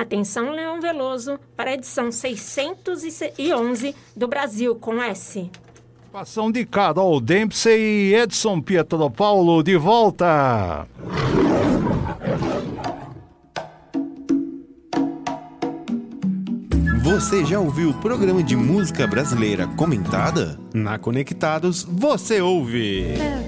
Atenção, Leão Veloso, para a edição 611 do Brasil com S. Participação de Carol Dempsey e Edson Pietro Paulo de volta. Você já ouviu o programa de música brasileira comentada? Na Conectados você ouve. É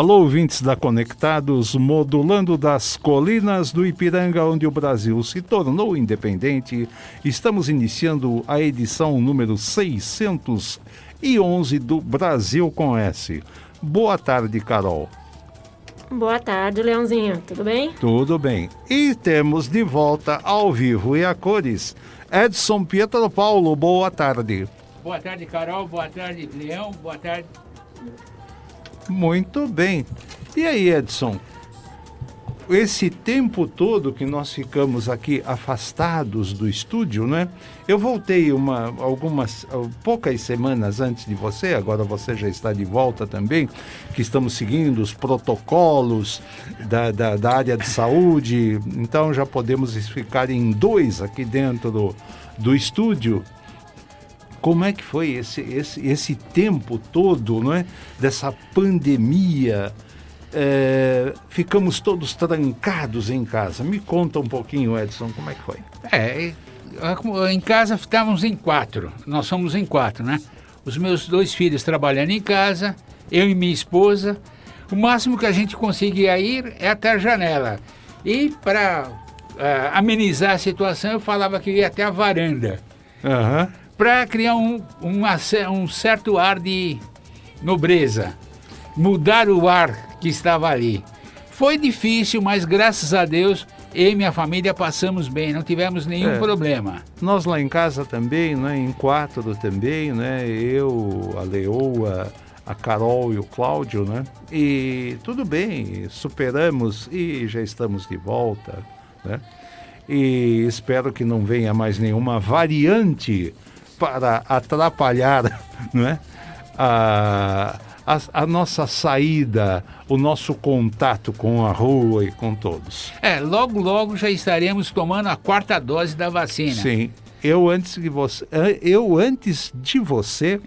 Alô, ouvintes da Conectados, modulando das colinas do Ipiranga, onde o Brasil se tornou independente, estamos iniciando a edição número 611 do Brasil com S. Boa tarde, Carol. Boa tarde, Leãozinho. Tudo bem? Tudo bem. E temos de volta ao vivo e a cores Edson Pietro Paulo. Boa tarde. Boa tarde, Carol. Boa tarde, Leão. Boa tarde. Muito bem. E aí, Edson? Esse tempo todo que nós ficamos aqui afastados do estúdio, né? Eu voltei uma, algumas poucas semanas antes de você, agora você já está de volta também, que estamos seguindo os protocolos da, da, da área de saúde, então já podemos ficar em dois aqui dentro do, do estúdio como é que foi esse, esse, esse tempo todo, não é? Dessa pandemia. É, ficamos todos trancados em casa. Me conta um pouquinho, Edson, como é que foi? É, em casa estávamos em quatro. Nós somos em quatro, né? Os meus dois filhos trabalhando em casa, eu e minha esposa. O máximo que a gente conseguia ir é até a janela. E para uh, amenizar a situação, eu falava que ia até a varanda. Uhum para criar um, uma, um certo ar de nobreza, mudar o ar que estava ali. Foi difícil, mas graças a Deus eu e minha família passamos bem, não tivemos nenhum é, problema. Nós lá em casa também, né, em quatro também, né, eu, a Leoa, a Carol e o Cláudio, né, e tudo bem, superamos e já estamos de volta, né, e espero que não venha mais nenhuma variante para atrapalhar não é? a, a, a, nossa saída, o nosso contato com a rua e com todos. É, logo, logo já estaremos tomando a quarta dose da vacina. Sim. Eu antes de você, eu antes de você,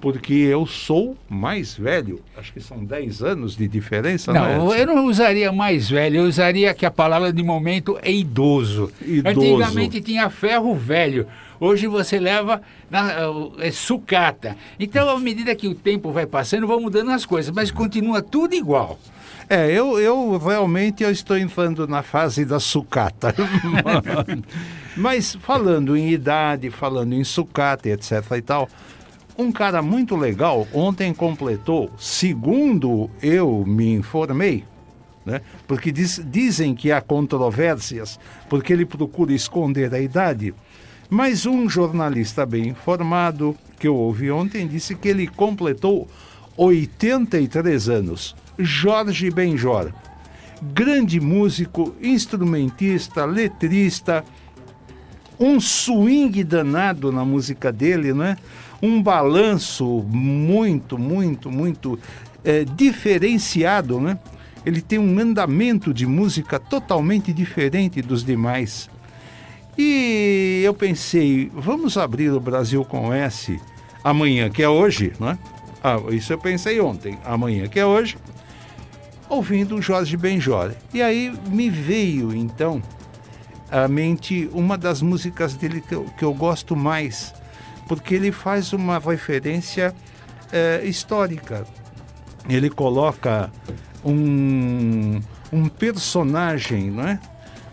porque eu sou mais velho. Acho que são 10 anos de diferença, não, não é? eu não usaria mais velho, eu usaria que a palavra de momento é idoso. idoso. Antigamente tinha ferro velho. Hoje você leva na, é sucata. Então, à medida que o tempo vai passando, vão mudando as coisas, mas continua tudo igual. É, eu, eu realmente eu estou entrando na fase da sucata. mas falando em idade, falando em sucata, etc e tal, um cara muito legal ontem completou, segundo eu me informei, né? porque diz, dizem que há controvérsias, porque ele procura esconder a idade. Mas um jornalista bem informado que eu ouvi ontem disse que ele completou 83 anos. Jorge Benjor, grande músico, instrumentista, letrista, um swing danado na música dele, não é? Um balanço muito, muito, muito é, diferenciado, né? Ele tem um andamento de música totalmente diferente dos demais. E eu pensei, vamos abrir o Brasil com S amanhã, que é hoje, né? Ah, isso eu pensei ontem, amanhã, que é hoje. ouvindo o Jorge Benjor. E aí me veio então à mente uma das músicas dele que eu, que eu gosto mais, porque ele faz uma referência eh, histórica. Ele coloca um, um personagem, não é?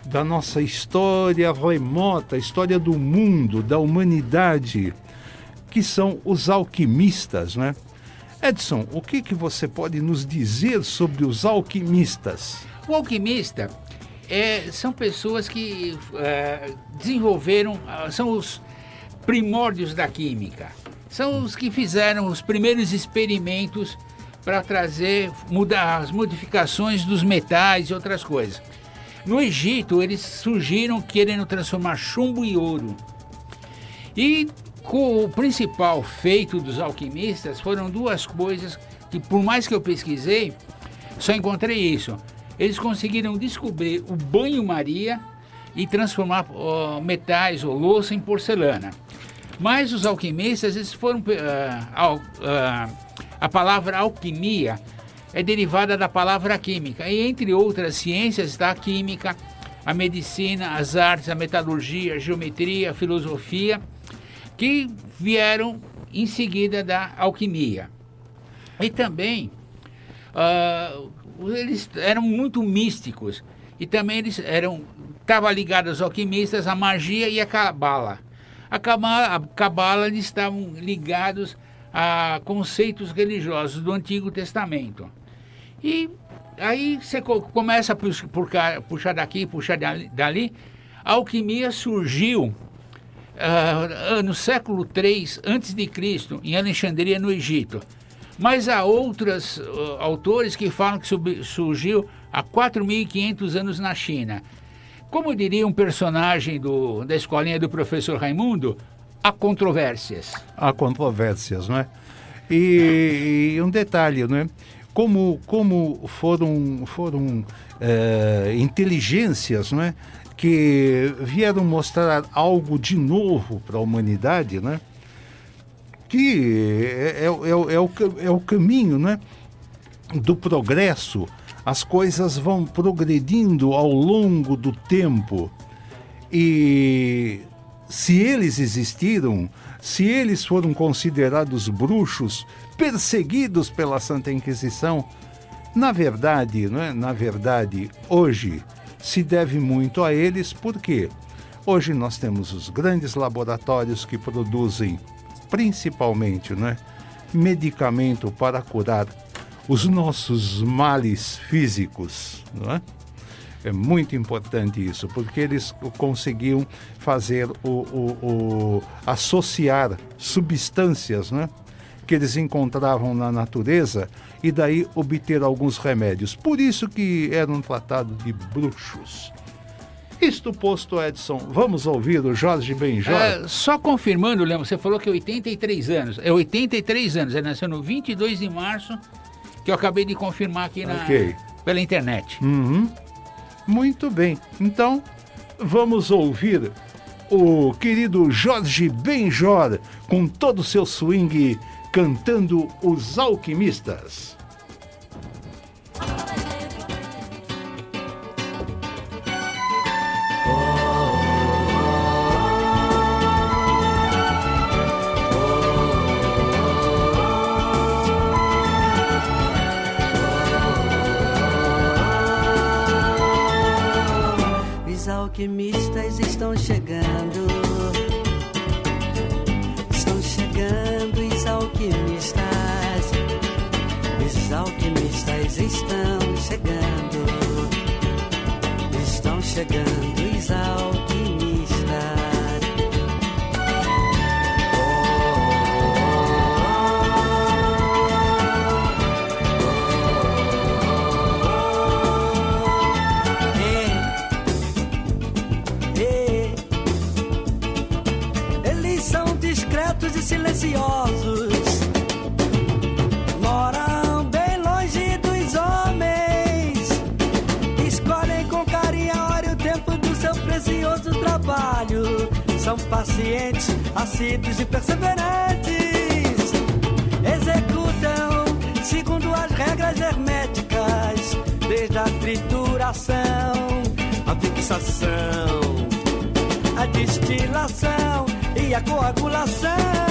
Da nossa história remota, história do mundo, da humanidade, que são os alquimistas, né? Edson, o que, que você pode nos dizer sobre os alquimistas? O alquimista é, são pessoas que é, desenvolveram, ah, são os primórdios da química. São os que fizeram os primeiros experimentos para trazer mudar as modificações dos metais e outras coisas. No Egito, eles surgiram querendo transformar chumbo em ouro. E o principal feito dos alquimistas foram duas coisas que, por mais que eu pesquisei, só encontrei isso. Eles conseguiram descobrir o banho-maria e transformar metais ou louça em porcelana. Mas os alquimistas, eles foram. Uh, uh, a palavra alquimia é derivada da palavra química, e entre outras ciências está a química, a medicina, as artes, a metalurgia, a geometria, a filosofia que vieram em seguida da alquimia. E também uh, eles eram muito místicos e também eles eram estavam ligados aos alquimistas à magia e. A cabala, a cabala eles estavam ligados a conceitos religiosos do Antigo Testamento. E aí você começa a puxar daqui, puxar dali. A alquimia surgiu uh, no século III a.C., em Alexandria, no Egito. Mas há outros uh, autores que falam que surgiu há 4.500 anos na China. Como diria um personagem do, da escolinha do professor Raimundo, há controvérsias. Há controvérsias, não é? E, e um detalhe, não é? Como, como foram, foram é, inteligências, não é? que vieram mostrar algo de novo para a humanidade, né? que é, é, é, é, o, é o caminho né? do progresso. As coisas vão progredindo ao longo do tempo. E se eles existiram, se eles foram considerados bruxos, perseguidos pela Santa Inquisição, na verdade, não é? na verdade, hoje se deve muito a eles, porque hoje nós temos os grandes laboratórios que produzem, principalmente, né, medicamento para curar os nossos males físicos, não é? É muito importante isso, porque eles conseguiam fazer o, o, o associar substâncias, né? Que eles encontravam na natureza e daí obter alguns remédios. Por isso que eram tratados de bruxos. Isto posto, Edson, vamos ouvir o Jorge Benjor. É, só confirmando, Leandro, você falou que é 83 anos. É 83 anos, ele nasceu no 22 de março, que eu acabei de confirmar aqui na, okay. pela internet. Uhum. Muito bem. Então, vamos ouvir o querido Jorge Benjor com todo o seu swing cantando Os Alquimistas. Os alquimistas pacientes, assíduos e perseverantes. Executam segundo as regras herméticas desde a trituração, a fixação, a destilação e a coagulação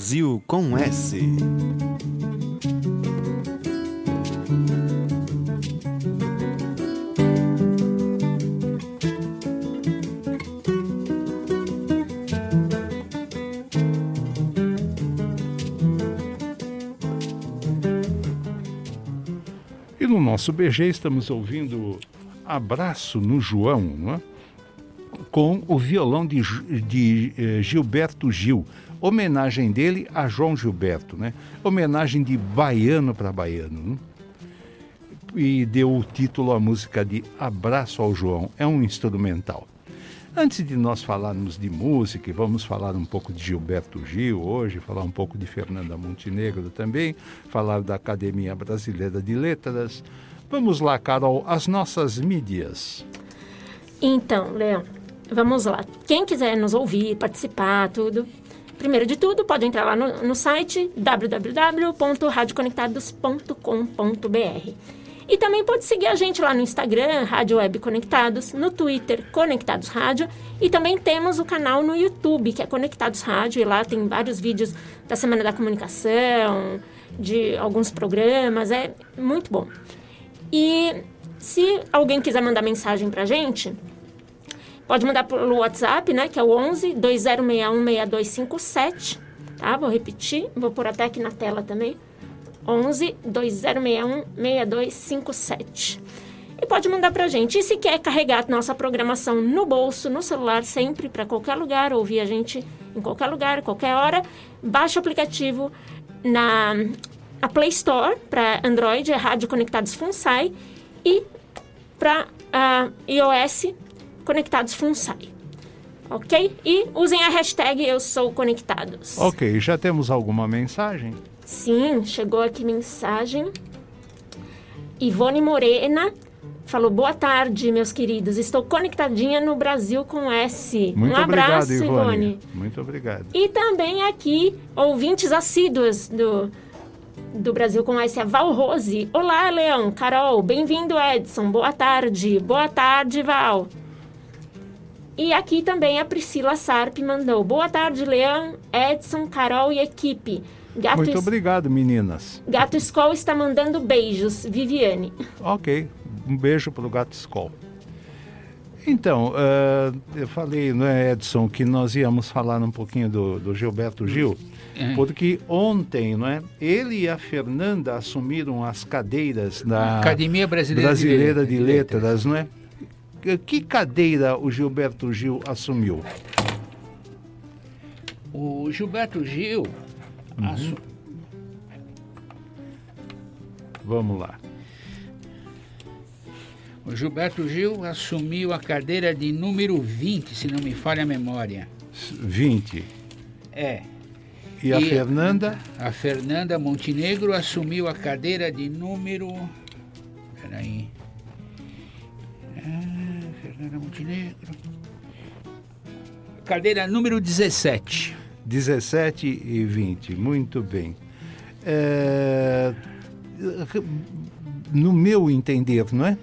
Brasil com S. E no nosso BG estamos ouvindo Abraço no João, não é? Com o violão de, de eh, Gilberto Gil. Homenagem dele a João Gilberto, né? Homenagem de baiano para baiano. né? E deu o título à música de Abraço ao João. É um instrumental. Antes de nós falarmos de música, e vamos falar um pouco de Gilberto Gil hoje, falar um pouco de Fernanda Montenegro também, falar da Academia Brasileira de Letras. Vamos lá, Carol, as nossas mídias. Então, Leão, vamos lá. Quem quiser nos ouvir, participar, tudo. Primeiro de tudo, pode entrar lá no, no site www.radioconectados.com.br. E também pode seguir a gente lá no Instagram, Rádio Web Conectados, no Twitter, Conectados Rádio, e também temos o canal no YouTube, que é Conectados Rádio, e lá tem vários vídeos da Semana da Comunicação, de alguns programas, é muito bom. E se alguém quiser mandar mensagem pra gente, pode mandar pelo WhatsApp, né? Que é o 11 2061 6257. Tá? Vou repetir, vou pôr até aqui na tela também. 11 2061 6257. E pode mandar pra gente. E se quer carregar nossa programação no bolso, no celular, sempre, para qualquer lugar, ouvir a gente em qualquer lugar, qualquer hora, baixa o aplicativo na a Play Store para Android, é Rádio Conectados FUNSAI, e para iOS, Conectados FUNSAI. Ok? E usem a hashtag Eu Sou Conectados. Ok, já temos alguma mensagem? Sim, chegou aqui mensagem. Ivone Morena falou: Boa tarde, meus queridos. Estou conectadinha no Brasil com S. Muito um abraço, obrigado, Ivone. Ivone. Muito obrigado. E também aqui, ouvintes assíduos do, do Brasil com S, a Val Rose. Olá, Leão, Carol, bem-vindo, Edson. Boa tarde. Boa tarde, Val. E aqui também a Priscila Sarp mandou. Boa tarde, Leão, Edson, Carol e equipe. Gato, Muito Es- obrigado, meninas. Gato Skol está mandando beijos. Viviane. Ok, um beijo para o Gato Skol. Então, ah, eu falei, não é, Edson, que nós íamos falar um pouquinho do, do Gilberto Gil, É. porque ontem, não é, ele e a Fernanda assumiram as cadeiras da Academia Brasileira, Brasileira de, de Letras, não é? Que- Que cadeira o Gilberto Gil assumiu? O Gilberto Gil, assu- Vamos lá. o Gilberto Gil assumiu a cadeira de número 20, se não me falha a memória. 20. É. E a E- Fernanda? A Fernanda Montenegro assumiu a cadeira de número. Peraí. Montenegro. Cadeira número 17. 17 e 20, muito bem. É, no meu entender, não é?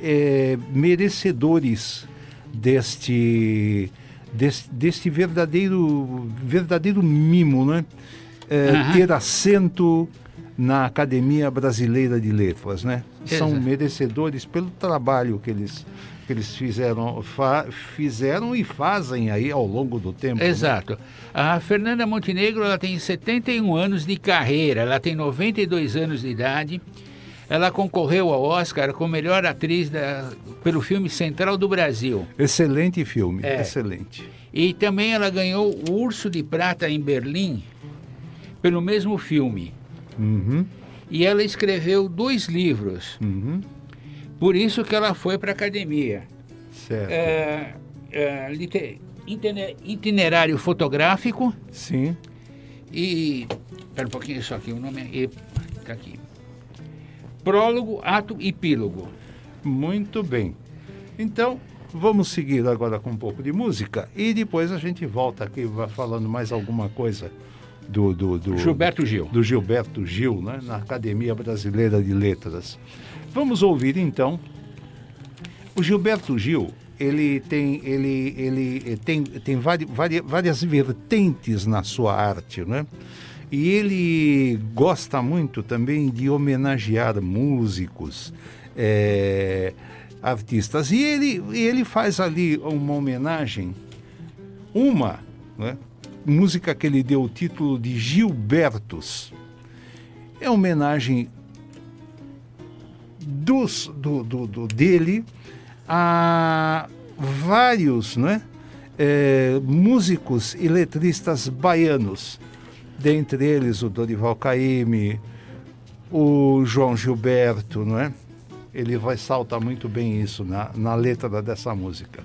É, merecedores deste, deste, deste verdadeiro, verdadeiro mimo, não é? É, Aham. Ter assento na Academia Brasileira de Letras, né? São Exato. merecedores pelo trabalho que eles, que eles fizeram, fa- fizeram e fazem aí ao longo do tempo. né? Exato. A Fernanda Montenegro ela tem 71 anos de carreira, ela tem 92 anos de idade. Ela concorreu ao Oscar como melhor atriz da- pelo filme Central do Brasil. Excelente filme, É. excelente. E também ela ganhou o Urso de Prata em Berlim pelo mesmo filme. Uhum, E ela escreveu dois livros. uhum, Por isso que ela foi para a academia. certo. É, é, itinerário fotográfico Sim, e. Espera um pouquinho, só aqui, o nome é. Está aqui. Prólogo, ato e epílogo. muito bem. Então, vamos seguir agora com um pouco de música e depois a gente volta aqui vai falando mais alguma coisa do, do, do Gilberto Gil. do Gilberto Gil, né, na Academia Brasileira de Letras. Vamos ouvir então. O Gilberto Gil, ele tem, ele, ele tem, tem vari, vari- várias vertentes na sua arte, né? E ele gosta muito também de homenagear músicos, eh, artistas. E ele, ele faz ali uma homenagem uma né, música que ele deu o título de Gilbertos. É homenagem dos, do, do, do- dele a vários né, eh, músicos e letristas baianos, dentre eles o Dorival Caymmi, o João Gilberto, não é? Ele vai saltar muito bem isso na, na letra dessa música.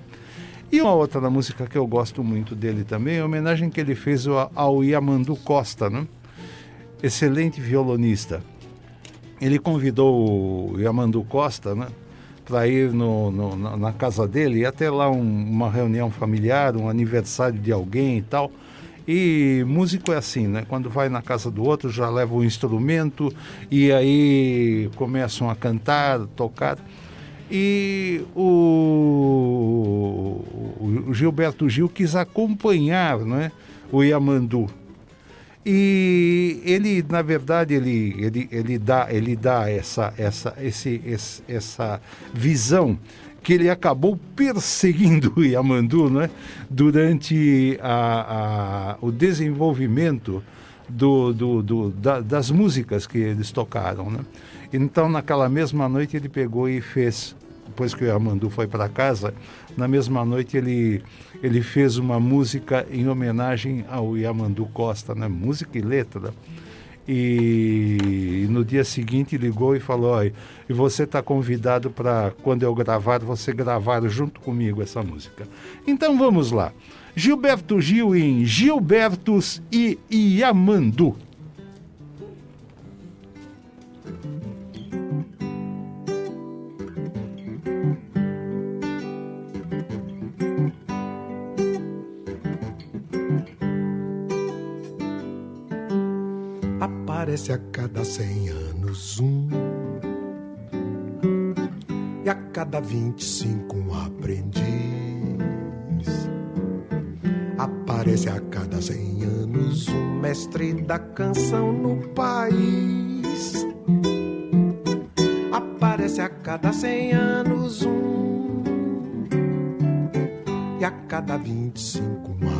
E uma outra música que eu gosto muito dele também é a homenagem que ele fez ao, ao Yamandu Costa, né? excelente violonista. Ele convidou o Yamandu Costa né? para ir no, no- na, casa dele, e até lá um- uma reunião familiar, um aniversário de alguém e tal. E músico é assim, né? Quando vai na casa do outro, já leva o instrumento e aí começam a cantar, tocar. E o, o Gilberto Gil quis acompanhar né, o Yamandu. E ele, na verdade, ele, ele, ele dá, ele dá essa, essa, esse, esse- essa visão que ele acabou perseguindo Yamandu né, durante a, a- o desenvolvimento do, do, do- da- das músicas que eles tocaram. Né? Então, naquela mesma noite, ele pegou e fez, depois que o Yamandu foi para casa, na mesma noite ele, ele fez uma música em homenagem ao Yamandu Costa, né? música e letra. E no dia seguinte ligou e falou: Olha, e você está convidado para, quando eu gravar, você gravar junto comigo essa música. Então vamos lá. Gilberto Gil em Gilbertos e Yamandu. Aparece a cada cem anos um. E a cada vinte e cinco um aprendiz. Aparece a cada cem anos um mestre da canção no país. Aparece a cada cem anos um. E a cada vinte e cinco um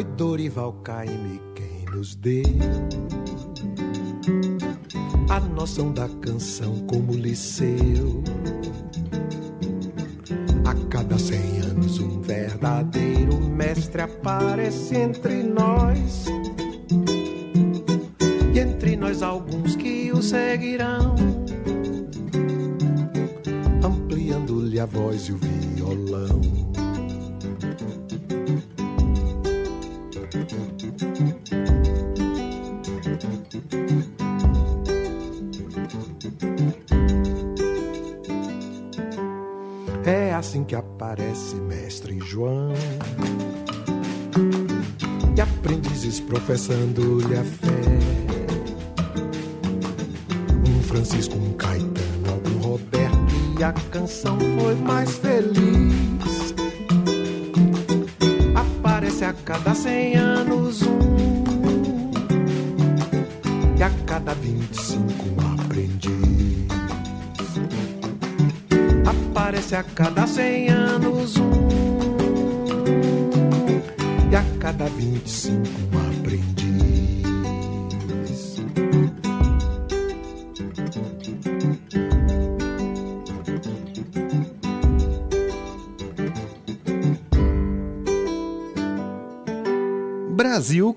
Foi Dorival Caymmi quem nos deu a noção da canção como liceu. A cada cem anos um verdadeiro mestre aparece entre nós. E entre nós alguns que o seguirão, ampliando-lhe a voz e o violão. parece mestre João. E aprendizes professando-lhe a fé.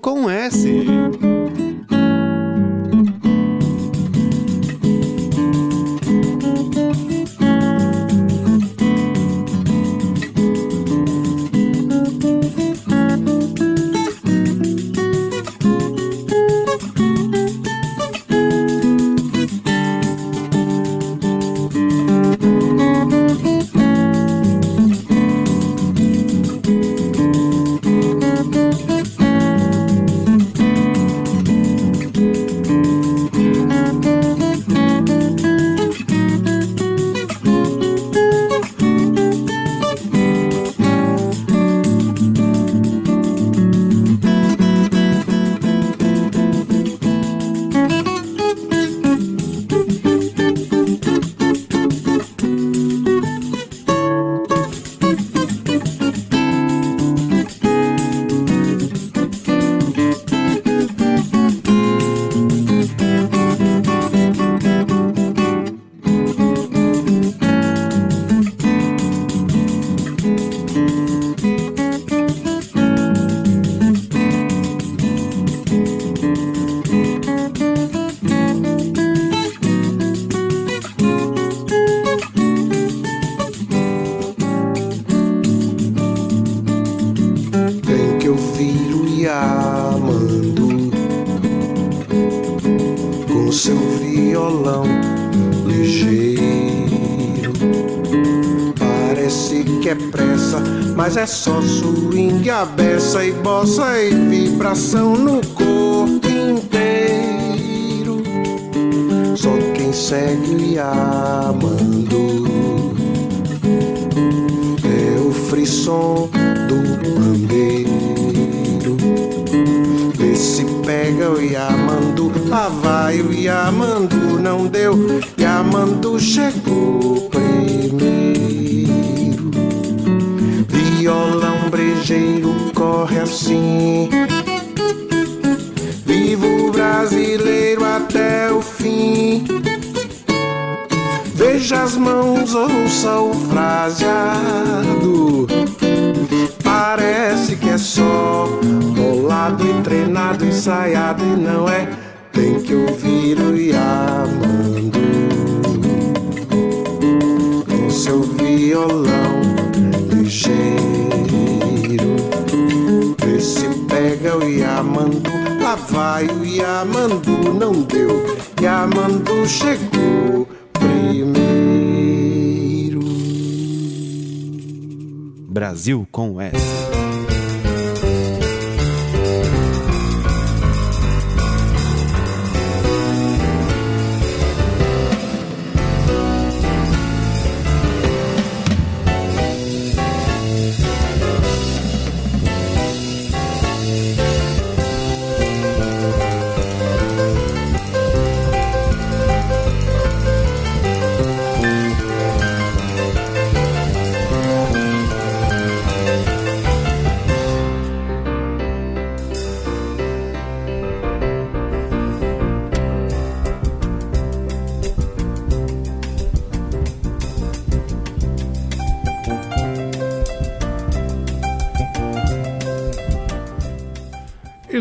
com S.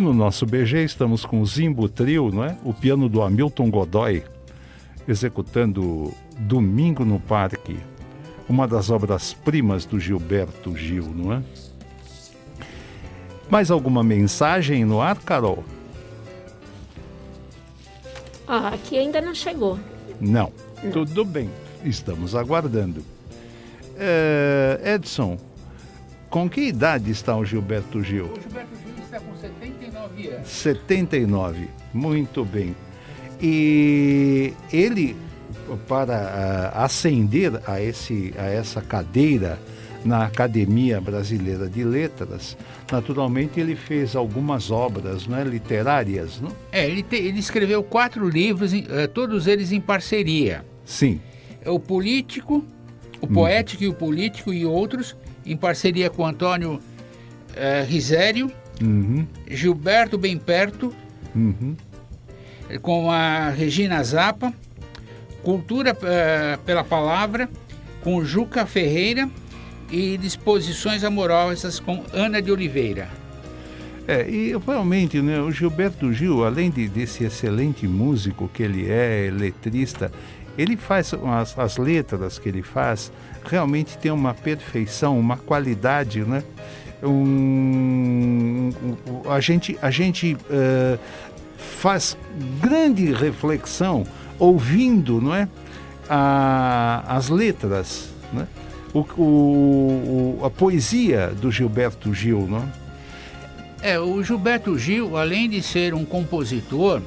no nosso BG estamos com o Zimbo Trio, não é? O piano do Hamilton Godoy, executando Domingo no Parque, uma das obras-primas do Gilberto Gil, não é? Mais alguma mensagem no ar, Carol? Ah, aqui ainda não chegou. Não. não. Tudo bem. Estamos aguardando. É, Edson, com que idade está o Gilberto Gil? O Gilberto Gil está com 79 anos. 79. Muito bem. E ele, para ah, ascender a, esse, a essa cadeira na Academia Brasileira de Letras, naturalmente ele fez algumas obras né, literárias, não? É, ele, te- ele escreveu quatro livros, eh, todos eles em parceria. Sim. O Político, o Poético e o Político e outros, em parceria com Antônio eh, Risério, Uhum, Gilberto Bem Perto, uhum. com a Regina Zappa, Cultura eh, pela Palavra, com Juca Ferreira e Disposições Amorosas com Ana de Oliveira. É, e realmente, né, o Gilberto Gil, além de, desse excelente músico que ele é, letrista, ele faz as, as letras que ele faz, realmente tem uma perfeição, uma qualidade, né? Um, a gente, a gente eh, faz grande reflexão ouvindo, não é? A- as letras, né? O- o- a poesia do Gilberto Gil, não é? É, o Gilberto Gil, além de ser um compositor,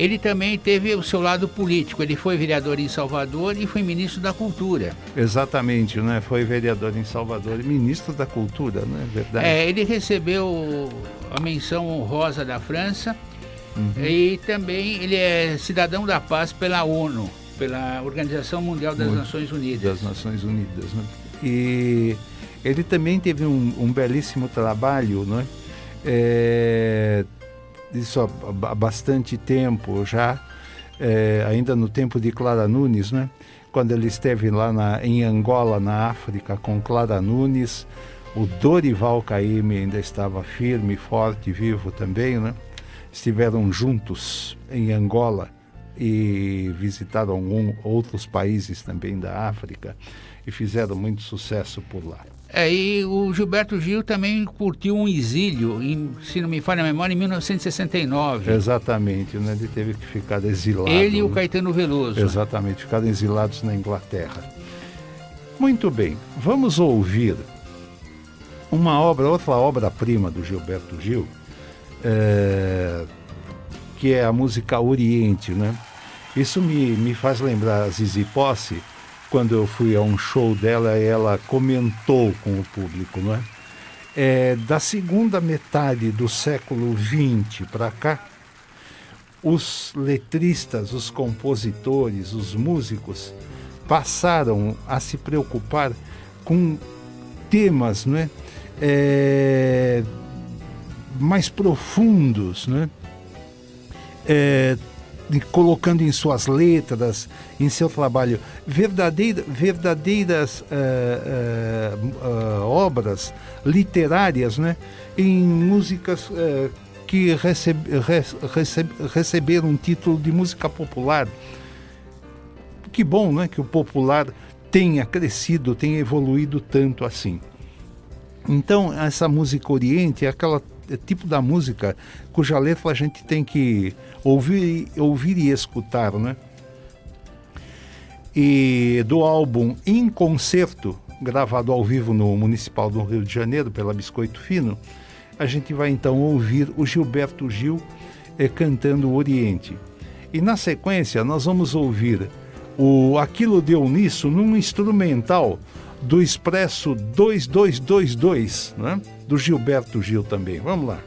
ele também teve o seu lado político. Ele foi vereador em Salvador e foi ministro da Cultura. Exatamente, né? Foi vereador em Salvador e ministro da Cultura, né? Verdade. É, ele recebeu a menção honrosa da França e também ele é cidadão da paz pela ONU, pela Organização Mundial das Muito. Nações Unidas. das Nações Unidas, né? E ele também teve um, um belíssimo trabalho, né? É, isso há, bastante tempo já, é, ainda no tempo de Clara Nunes, né? Quando ele esteve lá na, em Angola, na África, com Clara Nunes, o Dorival Caymmi ainda estava firme, forte, vivo também, né? Estiveram juntos em Angola e visitaram algum, outros países também da África e fizeram muito sucesso por lá. É, e o Gilberto Gil também curtiu um exílio, em, se não me falha a memória, em 1969. Exatamente, né? ele teve que ficar exilado. Ele e o? Caetano Veloso. Exatamente, ficaram exilados na Inglaterra. Muito bem, vamos ouvir uma obra, outra obra-prima do Gilberto Gil, é, que é a música Oriente, né? Isso me, me faz lembrar Zizi Posse, quando eu fui a um show dela ela comentou com o público, não é? É, da segunda metade do século XX para cá, os letristas, os compositores, os músicos passaram a se preocupar com temas não é? É, mais profundos, não é? Colocando em suas letras, em seu trabalho, verdadeira, verdadeiras eh, eh, ah, obras literárias né? em músicas que receb- re- receb- receberam um título de música popular. Que bom né? que o popular tenha crescido, tenha evoluído tanto assim. Então, essa música Oriente é aquela tipo da música cuja letra a gente tem que ouvir, ouvir e escutar, né? E do álbum Em Concerto, gravado ao vivo no Municipal do Rio de Janeiro pela Biscoito Fino, a gente vai então ouvir o Gilberto Gil eh, cantando o Oriente. E na sequência nós vamos ouvir o Aquilo Deu Nisso num instrumental do Expresso 2222, né? do Gilberto Gil também. Vamos lá.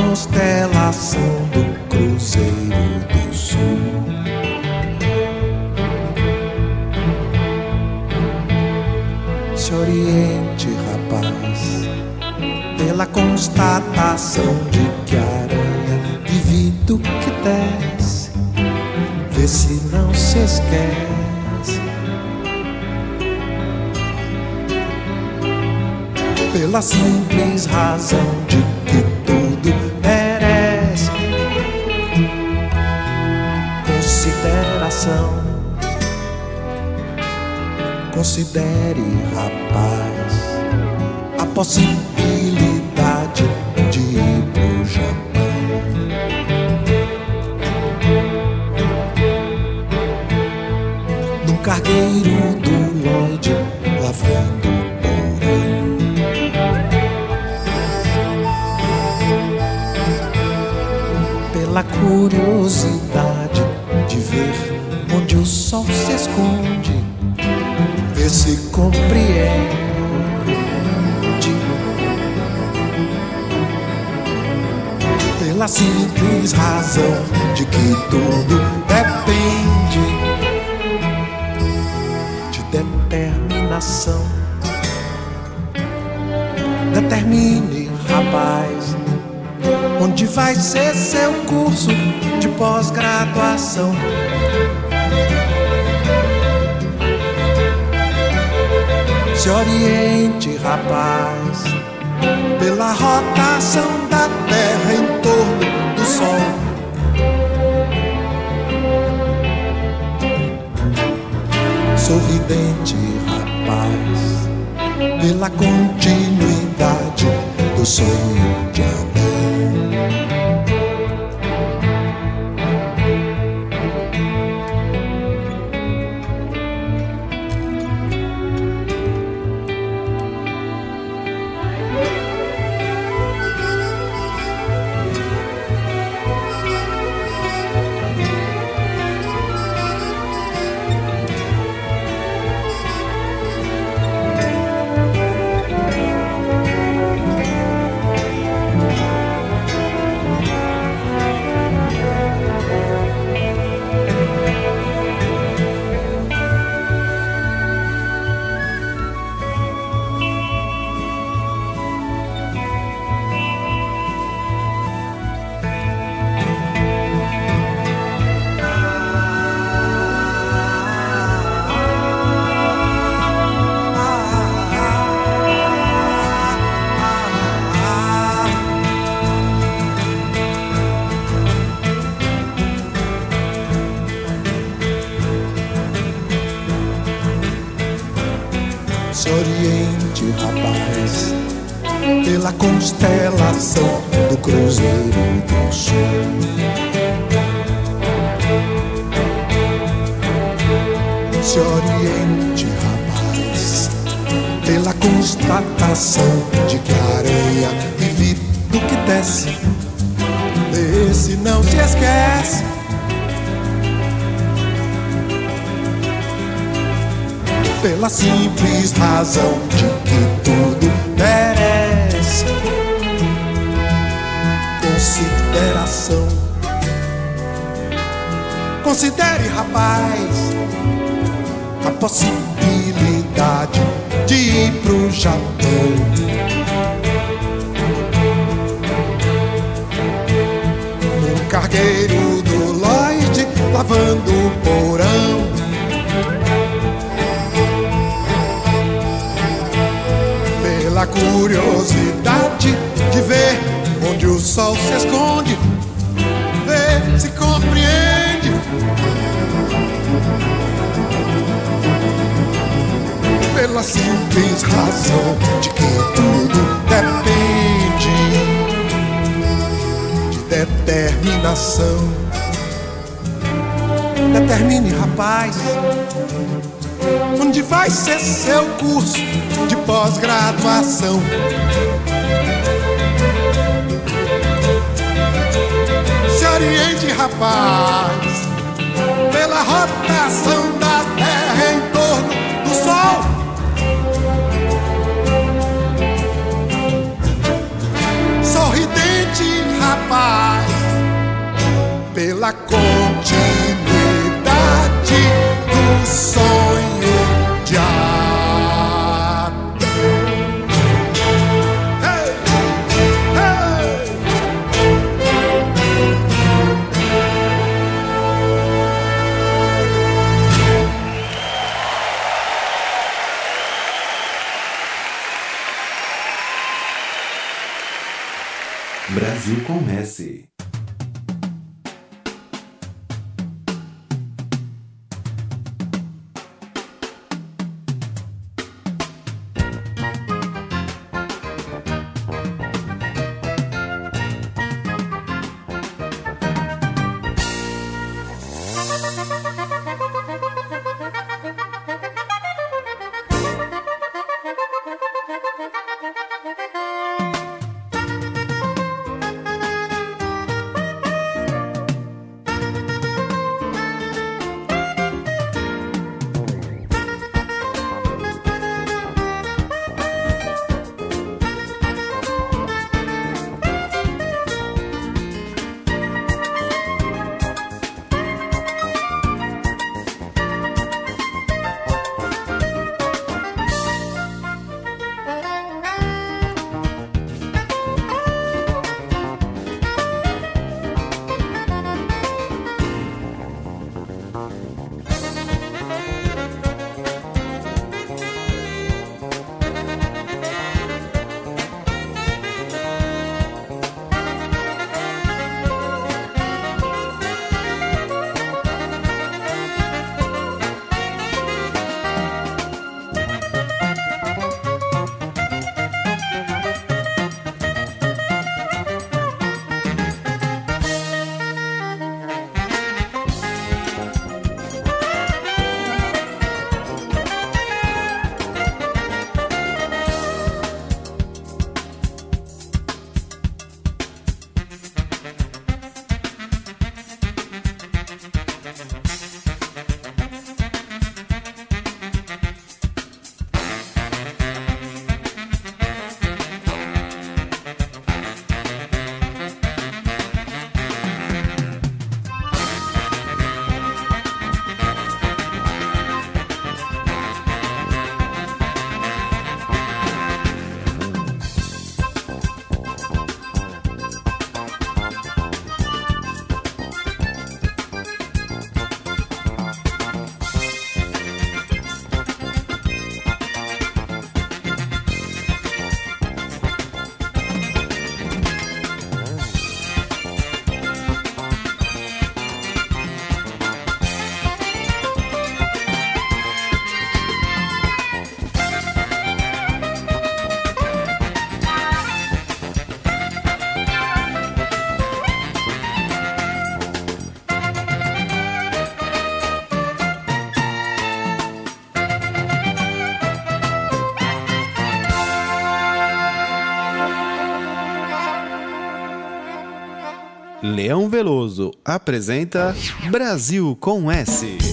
Constelação constelação do Cruzeiro do Sul. Se oriente, rapaz, pela constatação de que a aranha vive do que desce. Desse não se esquece. pela simples razão de Considere, rapaz, a possibilidade de ir pro Japão. Num cargueiro do Lloyd, lavando o porão. pela curiosidade de ver onde o sol se esconde, Pela simples razão de que tudo depende de determinação. Determine, rapaz onde vai ser seu curso de pós-graduação. Se oriente, rapaz, pela rotação pela continuidade do sonho de Adão. Hey! Hey! Brasil com Leão Veloso apresenta Brasil com S.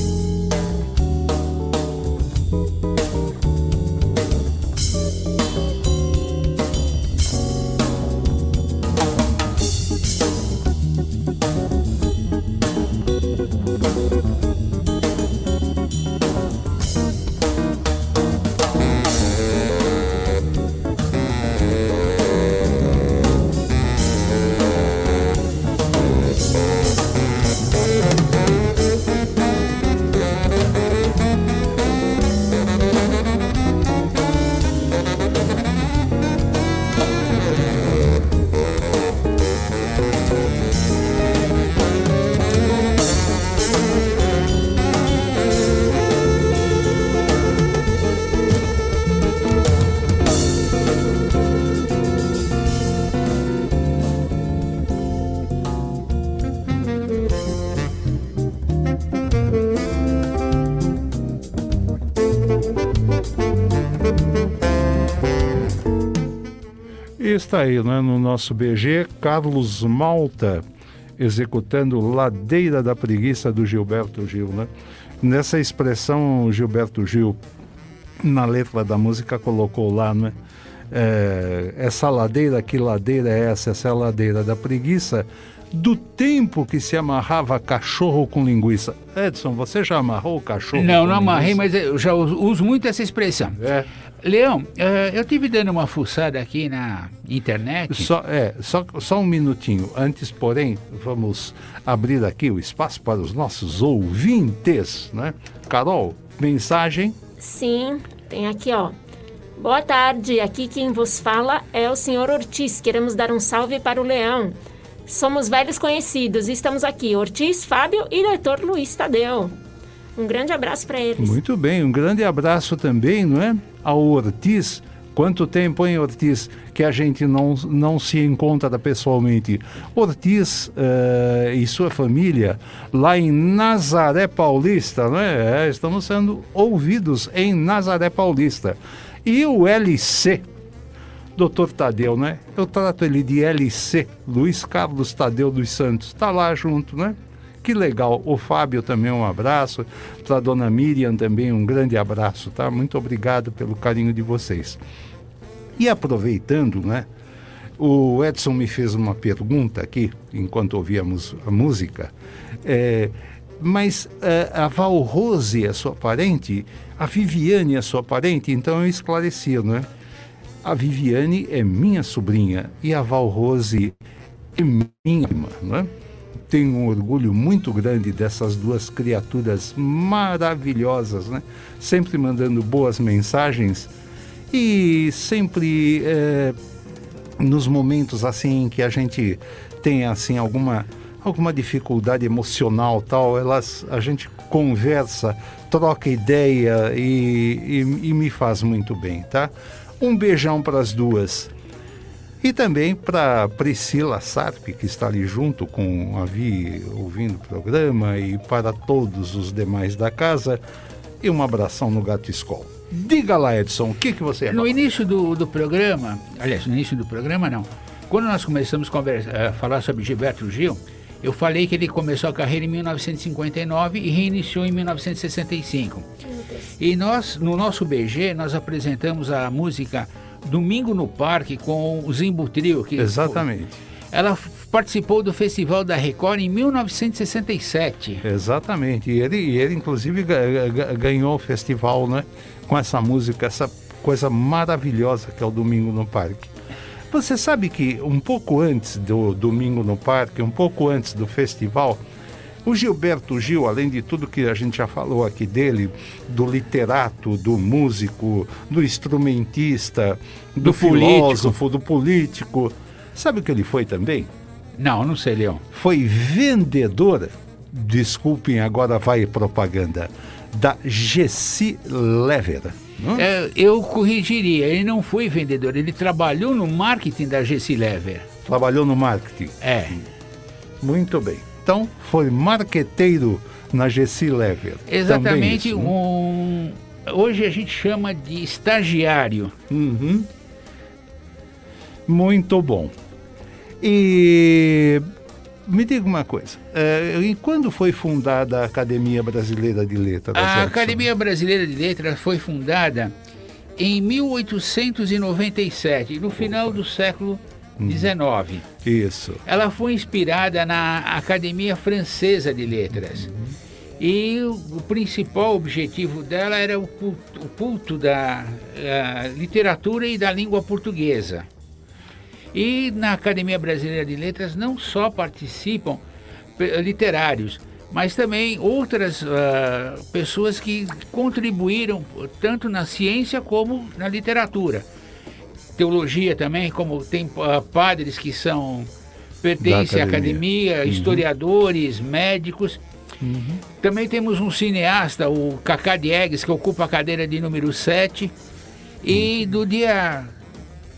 está aí, né, no nosso BG, Carlos Malta, executando Ladeira da Preguiça do Gilberto Gil. Né? Nessa expressão, Gilberto Gil, na letra da música, colocou lá, né? é, essa ladeira, que ladeira é essa? Essa é a ladeira da preguiça. Do tempo que se amarrava cachorro com linguiça. Edson, você já amarrou o cachorro? Não, não amarrei, mas eu já uso uso muito essa expressão. É. Leão, eh, eu tive dando uma fuçada aqui na internet. Só, é, só, só um minutinho. Antes, porém, vamos abrir aqui o espaço para os nossos ouvintes, né? Carol, mensagem. Sim, tem aqui, ó. Boa tarde, aqui quem vos fala é o senhor Ortiz. Queremos dar um salve para o Leão. Somos velhos conhecidos e estamos aqui, Ortiz, Fábio e doutor Luiz Tadeu. Um grande abraço para eles. Muito bem, um grande abraço também, não é? Ao Ortiz. Quanto tempo, hein, Ortiz, que a gente não, não se encontra pessoalmente. Ortiz eh, e sua família lá em Nazaré Paulista, não é? É, Estamos sendo ouvidos em Nazaré Paulista. E o LC, Doutor Tadeu, né? Eu trato ele de LC, Luiz Carlos Tadeu dos Santos. Está lá junto, né? Que legal. O Fábio também um abraço. Para a dona Miriam também um grande abraço, tá? Muito obrigado pelo carinho de vocês. E aproveitando, né? O Edson me fez uma pergunta aqui, enquanto ouvíamos a música. É, mas é, a Val Rose é sua parente? A Viviane é sua parente? Então eu esclareci, não é? A Viviane é minha sobrinha e a Val Rose é minha irmã, não é? Tenho um orgulho muito grande dessas duas criaturas maravilhosas, né? Sempre mandando boas mensagens e sempre eh, nos momentos assim que a gente tem assim alguma alguma dificuldade emocional tal, elas a gente conversa, troca ideia e, e- e me faz muito bem, tá? Um beijão para as duas. E também para Priscila Sarp, que está ali junto com a Vi ouvindo o programa, e para todos os demais da casa, e um abração no Gato Escol. Diga lá, Edson, o que, que você No início do, do programa, aliás, no início do programa não, quando nós começamos a a falar sobre Gilberto Gil, eu falei que ele começou a carreira em 1959 e reiniciou em 1965. E nós, no nosso BG, nós apresentamos a música Domingo no Parque com o Zimbo Trio. Que Exatamente. Ela participou do Festival da Record em 1967. Exatamente. E ele, ele inclusive, ga- ga- ganhou o festival, né? Com essa música, essa coisa maravilhosa que é o Domingo no Parque. Você sabe que um pouco antes do Domingo no Parque, um pouco antes do festival, o Gilberto Gil, além de tudo que a gente já falou aqui dele, do literato, do músico, do instrumentista, do, Do político. filósofo, do político, sabe o que ele foi também? Não, não sei, Leão. foi vendedora, desculpem, agora vai propaganda, da Gessi Lever. não? É, eu corrigiria, ele não foi vendedor, ele trabalhou no marketing da GC Lever. Trabalhou no marketing. É, Muito bem. Então, foi marqueteiro na Gessi Lever. exatamente isso, né? um. Hoje a gente chama de estagiário. Uhum. Muito bom. E me diga uma coisa. e quando foi fundada a Academia Brasileira de Letras? A Edson? Academia Brasileira de Letras foi fundada em 1897, no final do século XIX. Isso. Ela foi inspirada na Academia Francesa de Letras. E o, principal objetivo dela era o culto, o culto da literatura e da língua portuguesa. E na Academia Brasileira de Letras não só participam literários, mas também outras ah, pessoas que contribuíram tanto na ciência como na literatura teologia também, como tem ah, padres que são pertencem à academia. academia, historiadores, médicos. Também temos um cineasta, o Cacá Diegues, que ocupa a cadeira de número 7. E do dia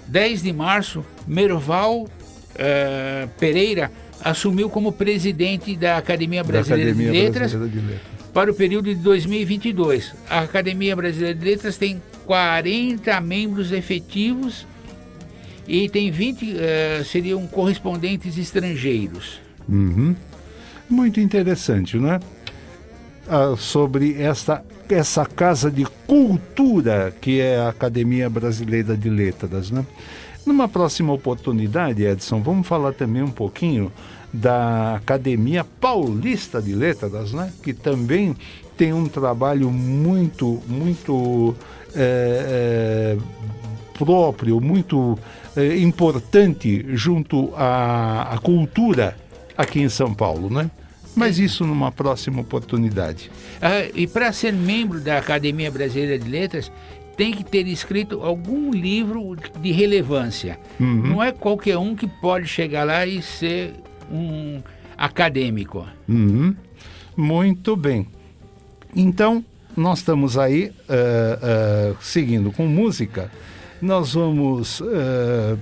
10 de março, Merval eh, Pereira assumiu como presidente da Academia Da Brasileira Academia de Letras Brasileira de Letras. para o período de 2022. A Academia Brasileira de Letras tem 40 membros efetivos e tem 20 eh, seriam correspondentes estrangeiros. Uhum. Muito interessante, né? Ah, sobre esta essa casa de cultura que é a Academia Brasileira de Letras, né? Numa próxima oportunidade, Edson, vamos falar também um pouquinho da Academia Paulista de Letras, né? Que também tem um trabalho muito, muito é, é, próprio, muito é, importante junto à, à cultura aqui em São Paulo, né? Mas isso numa próxima oportunidade. Ah, e para ser membro da Academia Brasileira de Letras, tem que ter escrito algum livro de relevância. Não é qualquer um que pode chegar lá e ser um acadêmico. Uhum. Muito bem. Então, nós estamos aí eh, eh, seguindo com música. Nós vamos eh,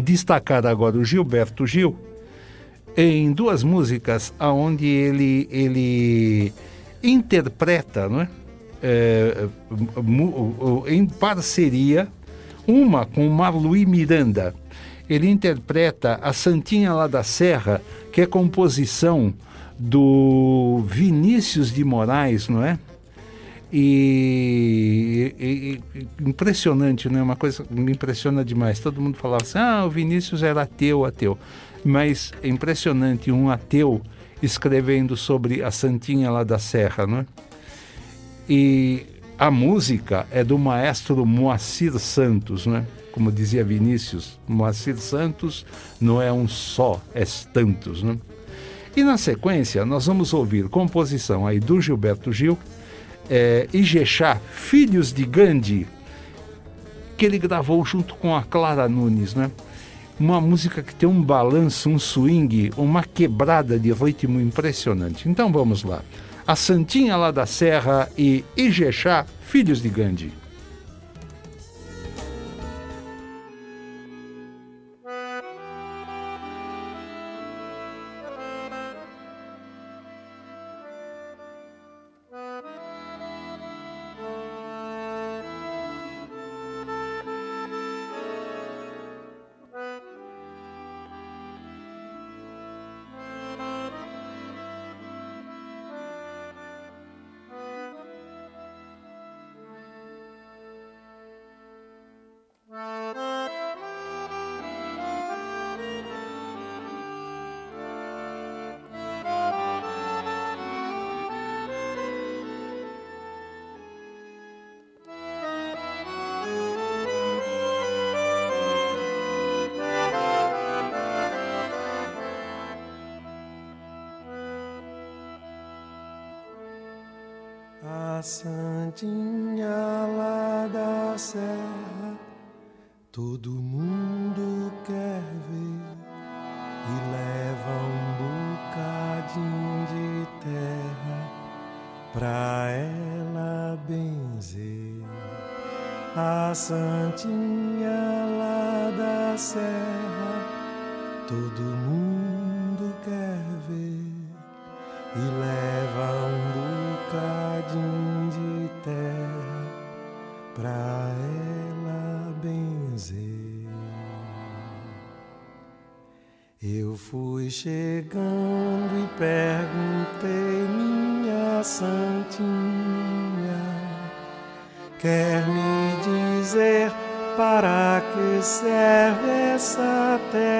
destacar agora o Gilberto Gil em duas músicas onde ele, ele interpreta, não é? O- em parceria, uma com Marluí Miranda. Ele interpreta a Santinha lá da Serra, que é composição do Vinícius de Moraes, não é? E, e- e- impressionante, né? Uma coisa que me impressiona demais. Todo mundo falava assim: ah, o Vinícius era ateu, ateu. Mas é impressionante um ateu escrevendo sobre a Santinha lá da Serra, não é? E a música é do maestro Moacir Santos, né? Como dizia Vinícius, Moacir Santos não é um só, é tantos, né? E na sequência, nós vamos ouvir composição aí do Gilberto Gil, é, Ijexá, Filhos de Gandhi, que ele gravou junto com a Clara Nunes, né? Uma música que tem um balanço, um swing, uma quebrada de ritmo impressionante. Então vamos lá. A Santinha lá da Serra e Ijexá, Filhos de Gandhi. Chegando e perguntei minha santinha, quer me dizer para que serve essa terrinha?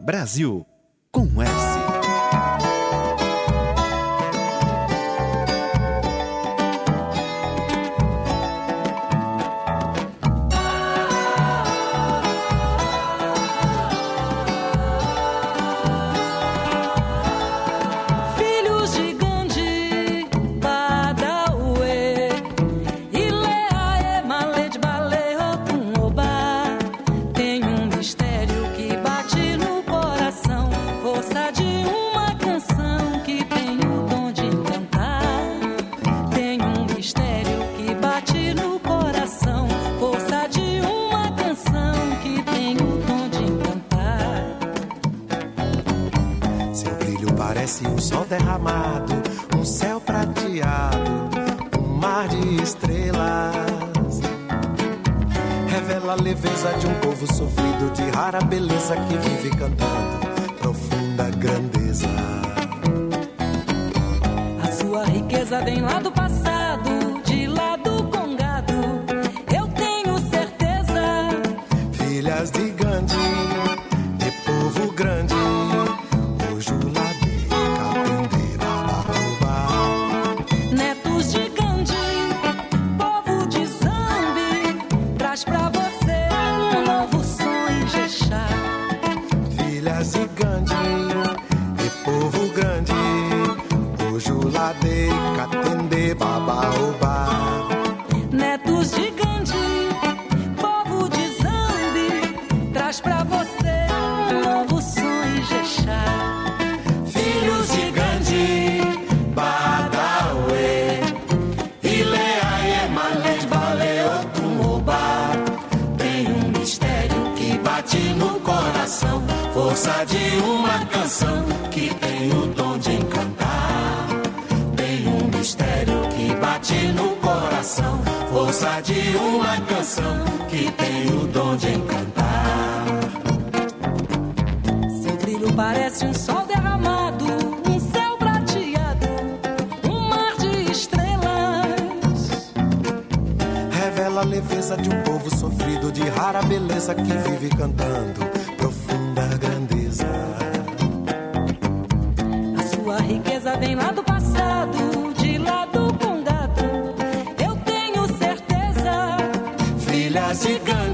Brasil com S.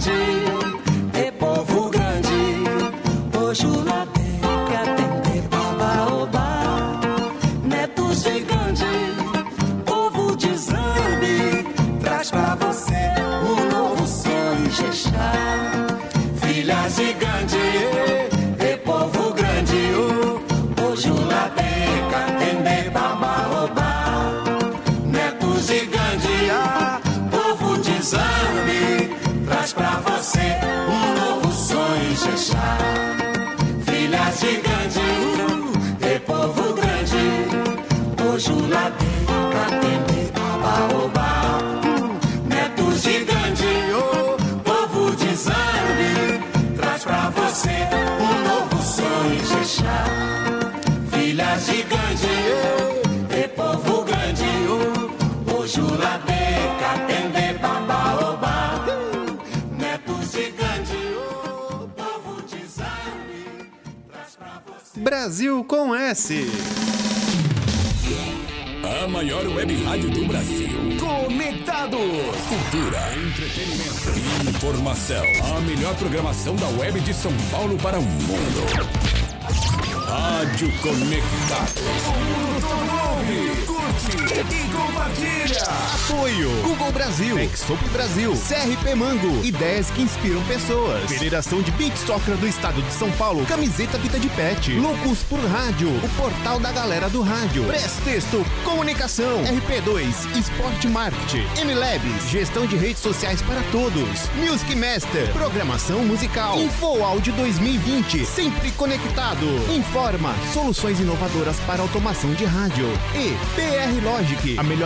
to Brasil com S. A maior web rádio do Brasil. Conectados. Cultura, entretenimento, informação. A melhor programação da web de São Paulo para o mundo. Rádio Conectados. Tudo, ouve, curte compartilha. Apoio. Google Brasil, Exop Brasil, CRP Mango, ideias que inspiram pessoas. Federação de Beat Soccer do Estado de São Paulo, camiseta Vita de Pet, Loucos por Rádio, o portal da galera do rádio. Press Texto, comunicação, RP2, Esporte Marketing, MLabs, gestão de redes sociais para todos. Music Master, programação musical. Info Áudio 2020, sempre conectado. Informa, soluções inovadoras para automação de rádio. E PR Logic, a melhor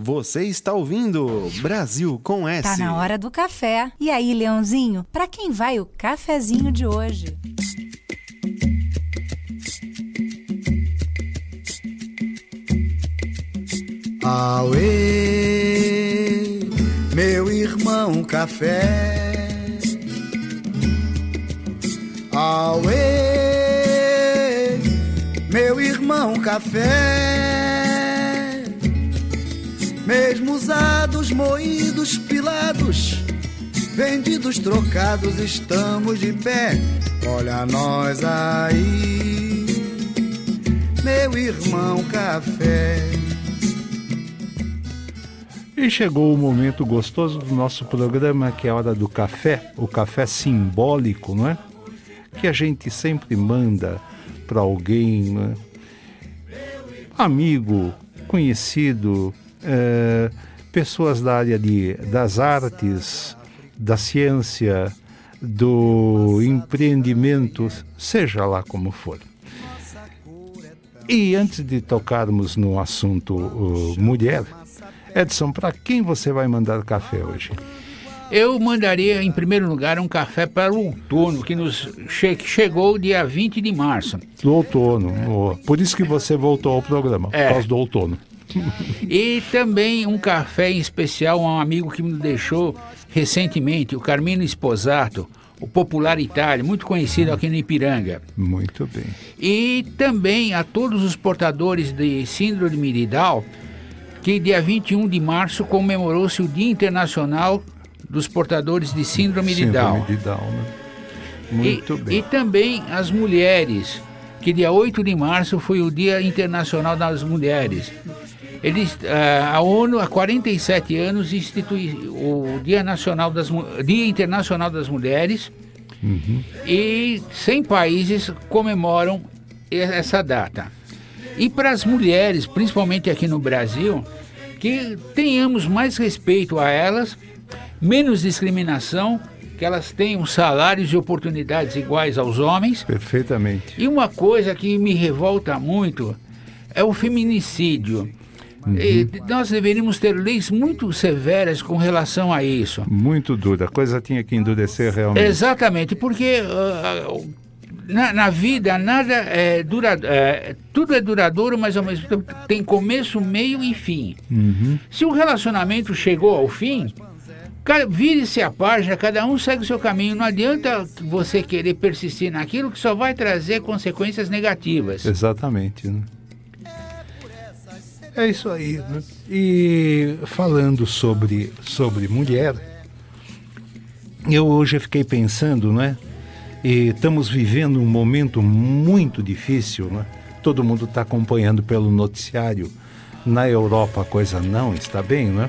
Você está ouvindo Brasil com S. Tá na hora do café. E aí, Leãozinho, pra quem vai o cafezinho de hoje? Auê, meu irmão café. Auê, meu irmão café. Usados, moídos, pilados, vendidos, trocados, estamos de pé. Olha nós aí, meu irmão café. E chegou o momento gostoso do nosso programa, que é a hora do café, o café simbólico, não é? Que a gente sempre manda para alguém, não é? amigo, conhecido, eh, pessoas da área de, das artes, da ciência, do empreendimento, seja lá como for. E antes de tocarmos no assunto uh, mulher, Edson, para quem você vai mandar café hoje? Eu mandaria, em primeiro lugar, um café para o outono, que nos che chegou dia 20 de março. Do outono. oh, Por isso que você voltou ao programa, É. por causa do outono. E também um café em especial a um amigo que me deixou recentemente, o Carmino Esposato, o popular Itália, muito conhecido aqui no Ipiranga. Muito bem. E também a todos os portadores de síndrome de Down, que dia 21 de março comemorou-se o Dia Internacional dos Portadores de Síndrome, de Down. Síndrome de Down, né? Muito e, bem. e também as mulheres, que dia 8 de março foi o Dia Internacional das Mulheres. Eles, ah, a ONU, há 47 anos, institui o Dia, Nacional das, Dia Internacional das Mulheres Uhum. e 100 países comemoram essa data. E para as mulheres, principalmente aqui no Brasil, que tenhamos mais respeito a elas, menos discriminação, que elas tenham salários e oportunidades iguais aos homens. Perfeitamente. E uma coisa que me revolta muito é o feminicídio. E nós deveríamos ter leis muito severas com relação a isso. Muito dura. A coisa tinha que endurecer realmente. Exatamente, porque ah, na, na vida nada é dura, é, tudo é duradouro, mas ao mesmo tempo tem começo, meio e fim. Uhum. Se o relacionamento chegou ao fim, vire-se a página, cada um segue o seu caminho. Não adianta você querer persistir naquilo que só vai trazer consequências negativas. Exatamente. né? É isso aí. né? E falando sobre, sobre mulher, eu hoje fiquei pensando, né? E estamos vivendo um momento muito difícil, né? Todo mundo está acompanhando pelo noticiário. Na Europa a coisa não está bem, né?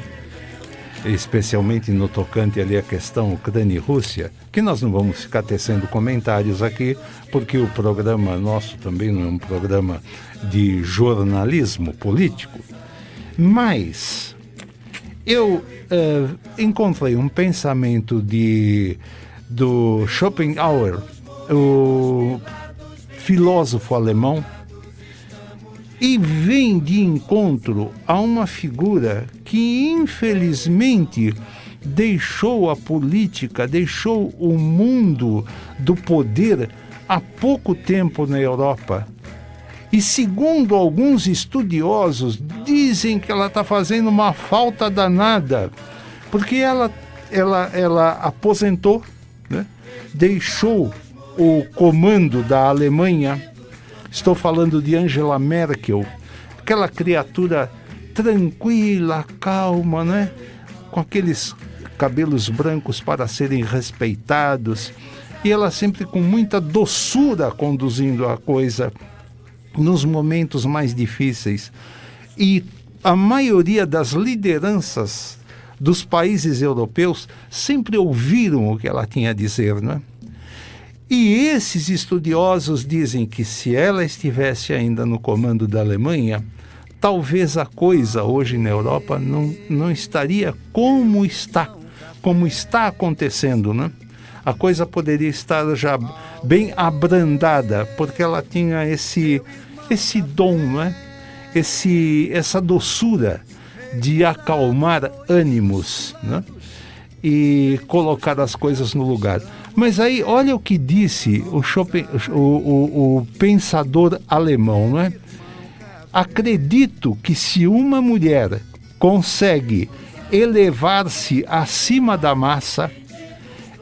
Especialmente no tocante ali à questão Ucrânia e Rússia, que nós não vamos ficar tecendo comentários aqui, porque o programa nosso também não é um programa de jornalismo político. Mas eu eh, encontrei um pensamento de do Schopenhauer, o filósofo alemão, e vem de encontro a uma figura que infelizmente deixou a política, deixou o mundo do poder há pouco tempo na Europa. E segundo alguns estudiosos, dizem que ela está fazendo uma falta danada, porque ela, ela, ela aposentou, né? deixou o comando da Alemanha. Estou falando de Angela Merkel, aquela criatura tranquila, calma, né? com aqueles cabelos brancos para serem respeitados, e ela sempre com muita doçura conduzindo a coisa nos momentos mais difíceis. E a maioria das lideranças dos países europeus sempre ouviram o que ela tinha a dizer, não é? E esses estudiosos dizem que se ela estivesse ainda no comando da Alemanha, talvez a coisa hoje na Europa não, não estaria como está, como está acontecendo, né? A coisa poderia estar já bem abrandada, porque ela tinha esse esse dom, né? Esse essa doçura de acalmar ânimos, né? E colocar as coisas no lugar. Mas aí, olha o que disse o, Schopen, o, o, o pensador alemão, não é? Acredito que se uma mulher consegue elevar-se acima da massa,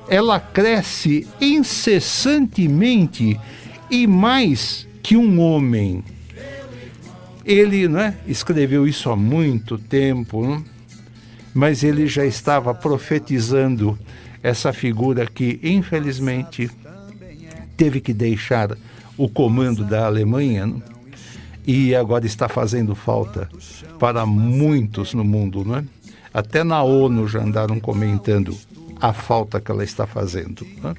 ela cresce incessantemente e mais que um homem. Ele né, escreveu isso há muito tempo, mas ele já estava profetizando essa figura que, infelizmente, teve que deixar o comando da Alemanha né? e agora está fazendo falta para muitos no mundo. Né? Até na ONU já andaram comentando a falta que ela está fazendo. Né?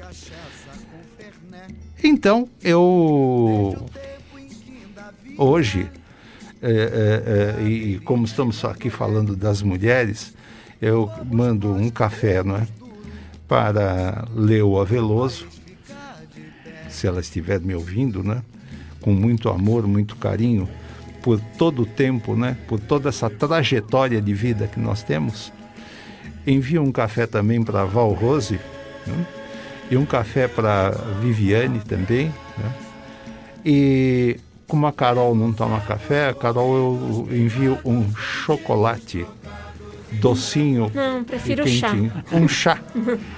Então, eu. Hoje, é, é, é, e como estamos aqui falando das mulheres, eu mando um café não é? Para Leoa Veloso, se ela estiver me ouvindo, né? com muito amor, muito carinho, por todo o tempo, né? por toda essa trajetória de vida que nós temos. Envio um café também para Val Rose né? e um café para Viviane também. Né? E como a Carol não toma café, a Carol eu envio um chocolate docinho. Não, prefiro chá. Um chá.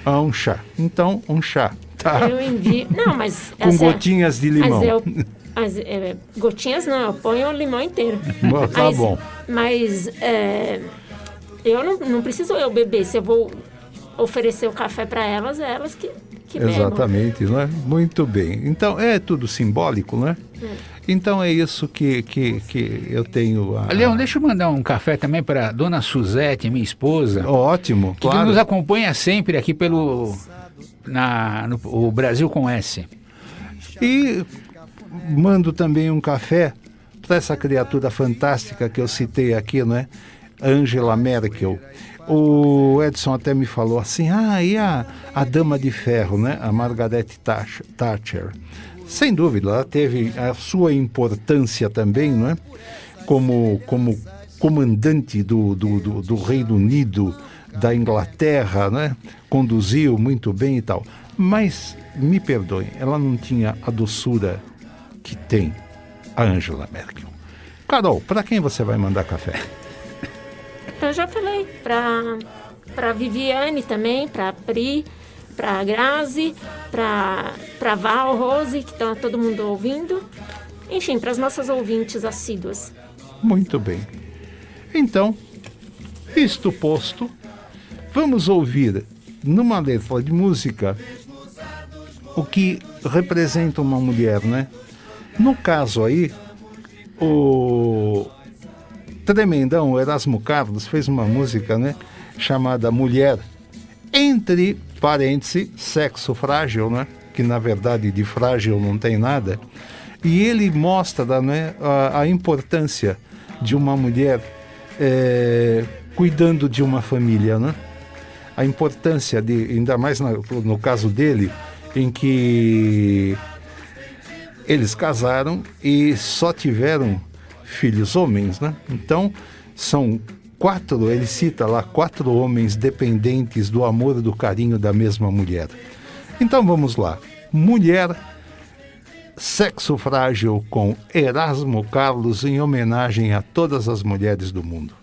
ah, um chá. Então, um chá. Tá. Eu envio. Não, mas. Com essa- gotinhas de limão. Mas eu, as, é, gotinhas não, eu ponho o limão inteiro. Bom, tá Mas- bom. Mas é, eu não, não preciso eu beber. Se eu vou oferecer o café para elas, é elas que, que. Exatamente, né? Muito bem. Então, é tudo simbólico, né? Então é isso que, que, que eu tenho. A... Leão, deixa eu mandar um café também para dona Suzete, minha esposa. Ótimo, que claro. nos acompanha sempre aqui pelo na, no, o Brasil com S. E mando também um café para essa criatura fantástica que eu citei aqui, não é? Angela Merkel. O Edson até me falou assim, ah, e a, a Dama de Ferro, né? A Margaret Thatch- Thatcher. Sem dúvida, ela teve a sua importância também, não é? Como, como comandante do, do, do, do Reino Unido, da Inglaterra, né? Conduziu muito bem e tal. Mas, me perdoem, ela não tinha a doçura que tem a Angela Merkel. Carol, para quem você vai mandar café? Eu já falei para para Viviane também, para Pri, para Grazi, para para Val, Rose, que está todo mundo ouvindo. Enfim, para as nossas ouvintes assíduas. Muito bem. Então, isto posto, vamos ouvir numa letra de música o que representa uma mulher, né? No caso aí, o tremendão Erasmo Carlos fez uma música, né? Chamada Mulher, entre parênteses, sexo frágil, né? Que na verdade de frágil não tem nada. E ele mostra né, a, a importância de uma mulher eh, cuidando de uma família, né? A importância de, ainda mais na- no caso dele, em que eles casaram e só tiveram filhos homens, né? Então, são quatro, ele cita lá, quatro homens dependentes do amor e do carinho da mesma mulher. Então, vamos lá. Mulher, Sexo Frágil com Erasmo Carlos em homenagem a todas as mulheres do mundo.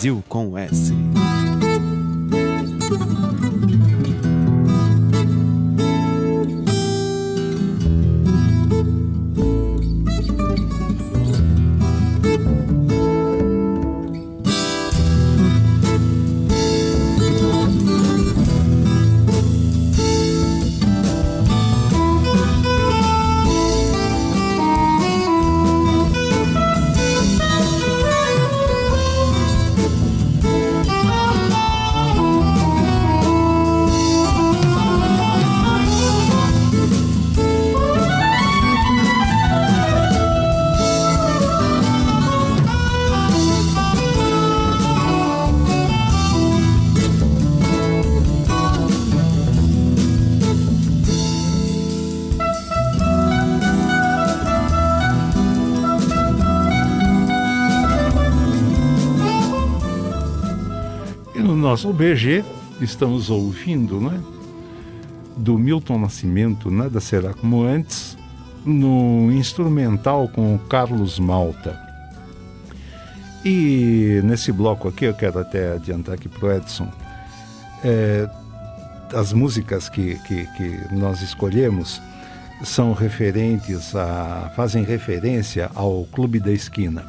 Brasil com S. No nosso BG estamos ouvindo, né? Do Milton Nascimento, Nada Será Como Antes, no instrumental com o Carlos Malta. E nesse bloco aqui, eu quero até adiantar aqui para o Edson, é, as músicas que, que, que nós escolhemos são referentes a. fazem referência ao Clube da Esquina.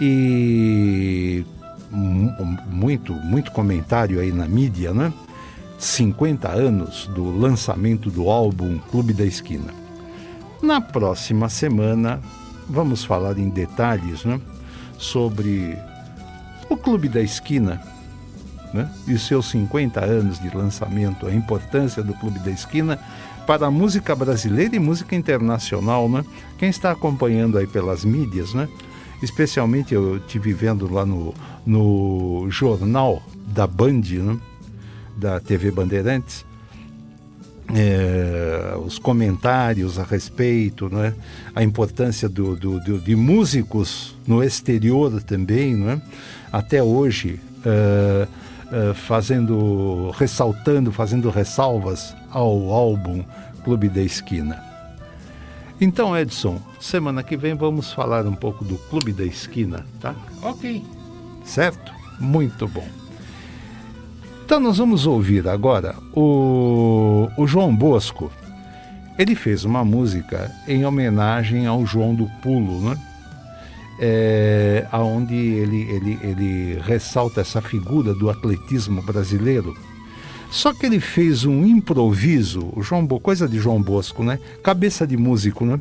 E muito, muito comentário aí na mídia, né? 50 anos do lançamento do álbum Clube da Esquina. Na próxima semana vamos falar em detalhes, né? Sobre o Clube da Esquina, né? E seus 50 anos de lançamento, a importância do Clube da Esquina para a música brasileira e música internacional, né? Quem está acompanhando aí pelas mídias, né? Especialmente eu tive vendo lá no, no jornal da Band, né? da TV Bandeirantes, é, os comentários a respeito, né? a importância do, do- do- de músicos no exterior também, né? até hoje, é, é, fazendo, ressaltando, fazendo ressalvas ao álbum Clube da Esquina. Então, Edson, semana que vem vamos falar um pouco do Clube da Esquina, tá? Ok. Certo? Muito bom. Então nós vamos ouvir agora o, o João Bosco. Ele fez uma música em homenagem ao João do Pulo, né? É, aonde ele, ele, ele ressalta essa figura do atletismo brasileiro. Só que ele fez um improviso, João Bo, coisa de João Bosco, né? Cabeça de músico, né?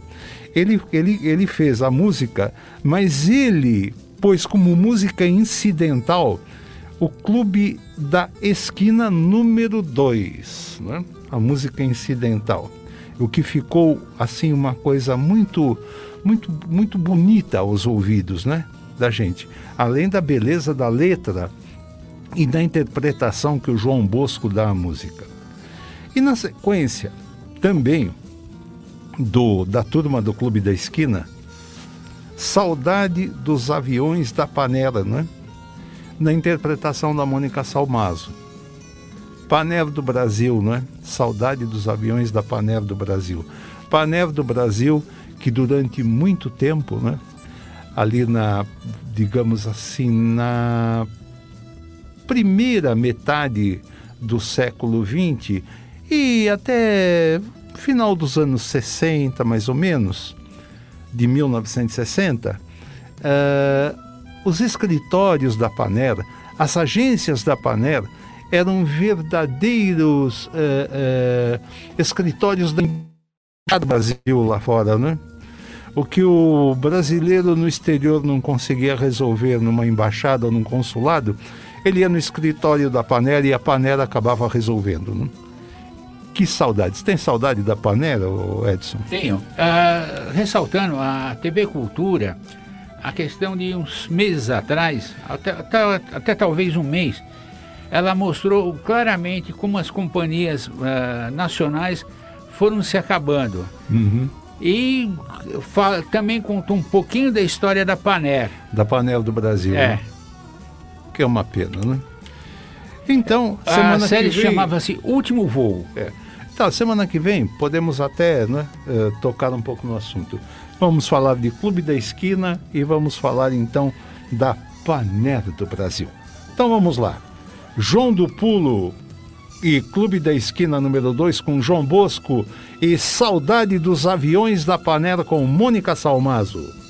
Ele, ele, ele fez a música, mas ele pôs como música incidental o Clube da Esquina número 2, né? a música incidental. O que ficou assim uma coisa muito muito muito bonita aos ouvidos, né, da gente. Além da beleza da letra e da interpretação que o João Bosco dá à música. E na sequência, também do da turma do Clube da Esquina, Saudade dos Aviões da Panela, né? Na interpretação da Mônica Salmazo. Panera do Brasil, não é? Saudade dos aviões da Panera do Brasil. Panera do Brasil, que durante muito tempo, né? Ali na, digamos assim, na primeira metade do século XX e até final dos anos 60, mais ou menos, de 1960, uh, os escritórios da Panera, as agências da Panera, eram verdadeiros uh, uh, escritórios do Brasil lá fora, né? O que o brasileiro no exterior não conseguia resolver numa embaixada ou num consulado, ele ia no escritório da Panera e a Panera acabava resolvendo. Né? Que saudades. Tem saudade da Panera, Edson? Tenho. Uh, ressaltando a TV Cultura, a questão de uns meses atrás, até, até, até talvez um mês, ela mostrou claramente como as companhias uh, nacionais foram se acabando. Uhum. E fala, também contou um pouquinho da história da Paner. Da Panel do Brasil. É. Né? Que é uma pena, né? Então, a série vem... chamava-se Último Voo. É. Tá, semana que vem podemos até né, uh, tocar um pouco no assunto. Vamos falar de Clube da Esquina e vamos falar então da Panera do Brasil. Então vamos lá. João do Pulo e Clube da Esquina número 2 com João Bosco e Saudade dos Aviões da Panela com Mônica Salmazo.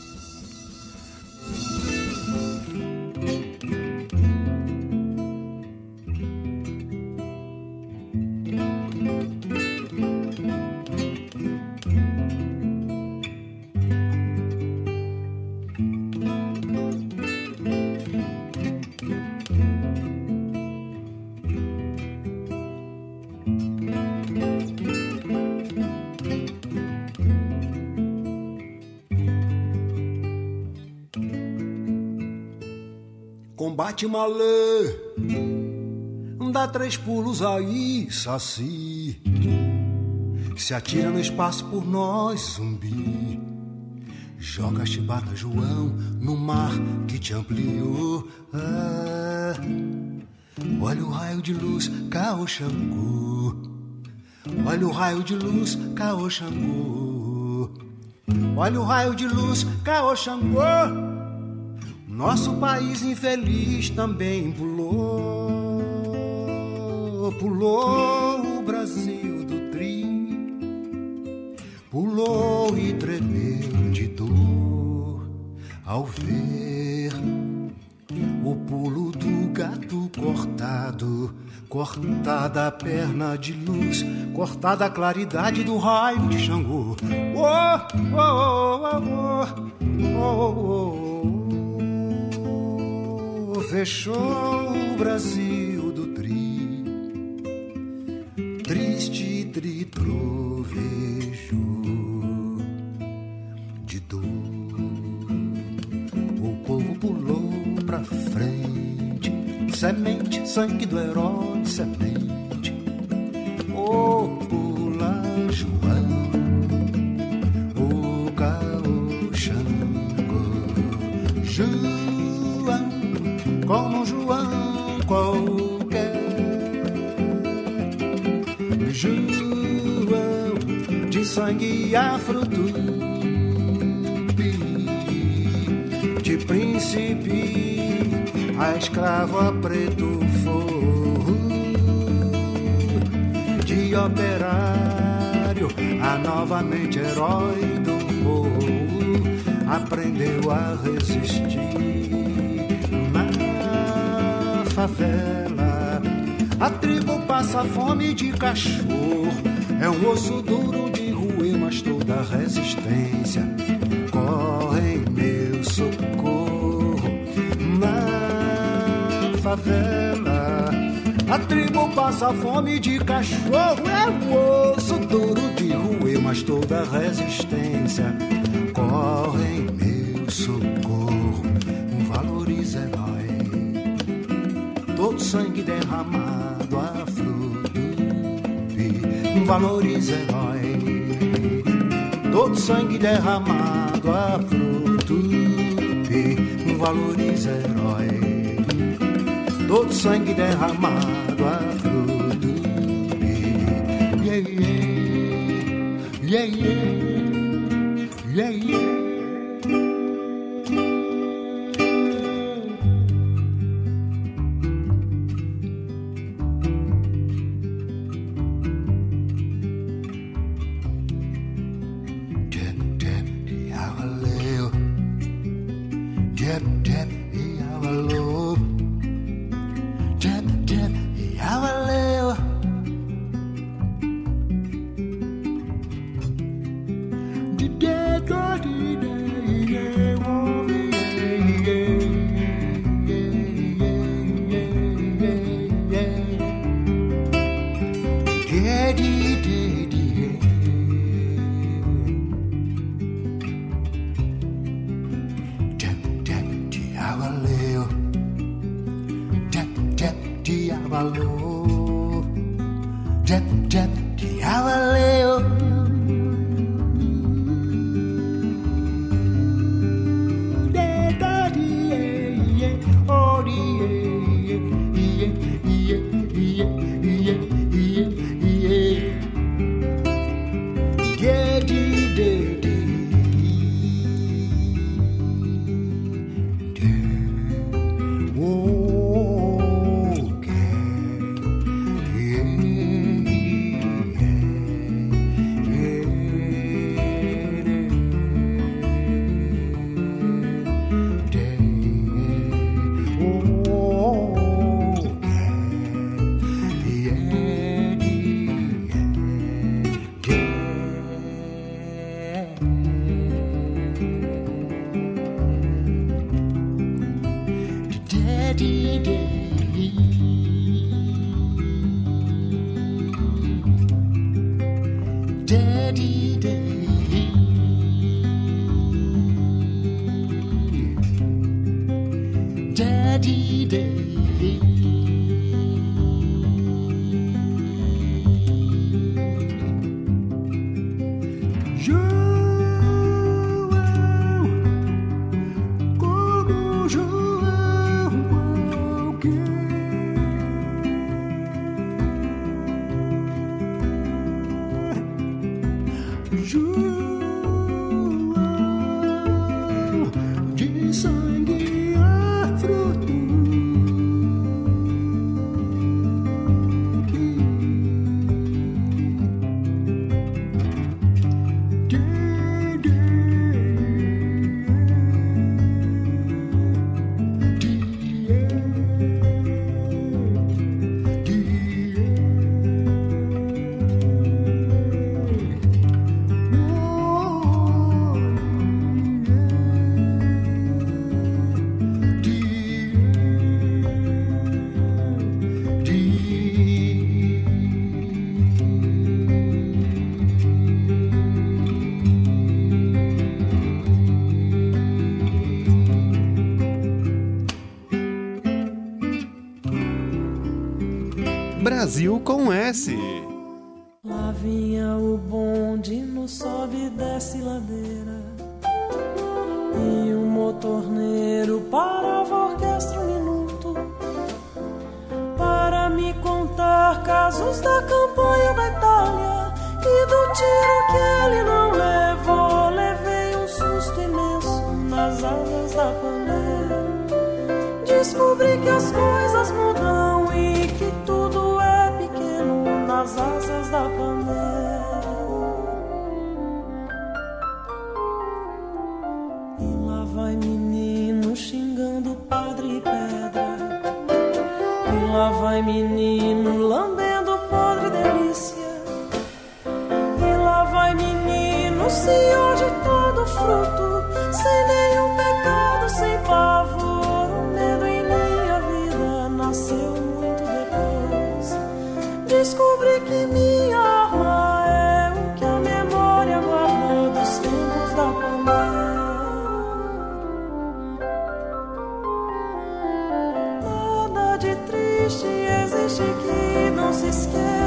Combate malê, dá três pulos aí, saci. Se atira no espaço por nós, zumbi. Joga a chibata, João, no mar que te ampliou. Ah, olha o raio de luz, caô Xangô. Olha o raio de luz, caô Xangô. Olha o raio de luz, caô Xangô. Nosso país infeliz também pulou, pulou o Brasil do tri, pulou e tremeu de dor ao ver o pulo do gato cortado, cortada a perna de luz, cortada a claridade do raio de Xangô. Oh, oh, oh, oh, oh, oh, oh fechou o Brasil do tri, triste tritrovejo de dor. O povo pulou pra frente, semente, sangue do herói, semente. Oh, pula João, sangue afro-tupi, de príncipe a escravo a preto forro. e operário, a novamente herói do morro, aprendeu a resistir na favela. A tribo passa fome de cachorro, é um osso duro de roer, mas toda resistência corre em meu socorro na favela. A tribo passa fome de cachorro, é um osso duro de roer, mas toda resistência corre em meu socorro. Valoriza herói, todo sangue derramado a flor do. Valoriza herói, todo sangue derramado a do pi. Valoriza herói todo sangue derramado a. Yeah, yeah, yeah, yeah, yeah, yeah. Daddy com que não se esqueça.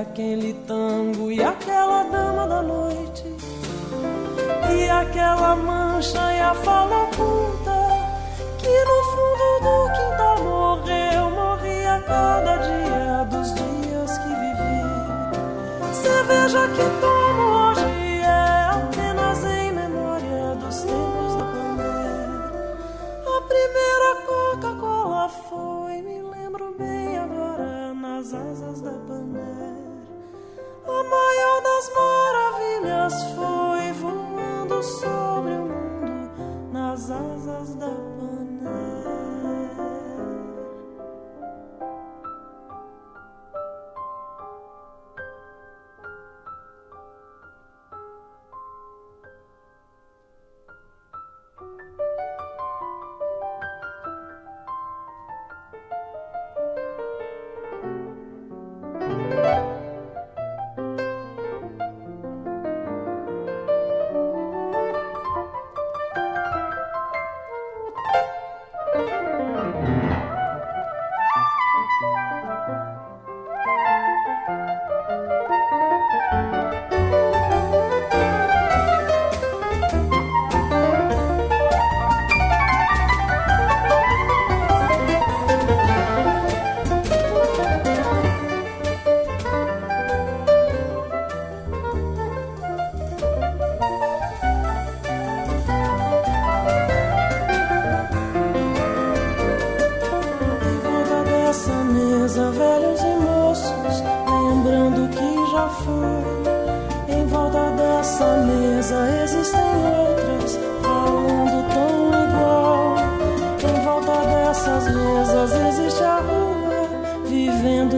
Aquele tango e aquela dama da noite. E aquela mancha e a fala oculta. Que no fundo do quintal morreu, morri a cada dia dos dias que vivi. Cerveja que tomo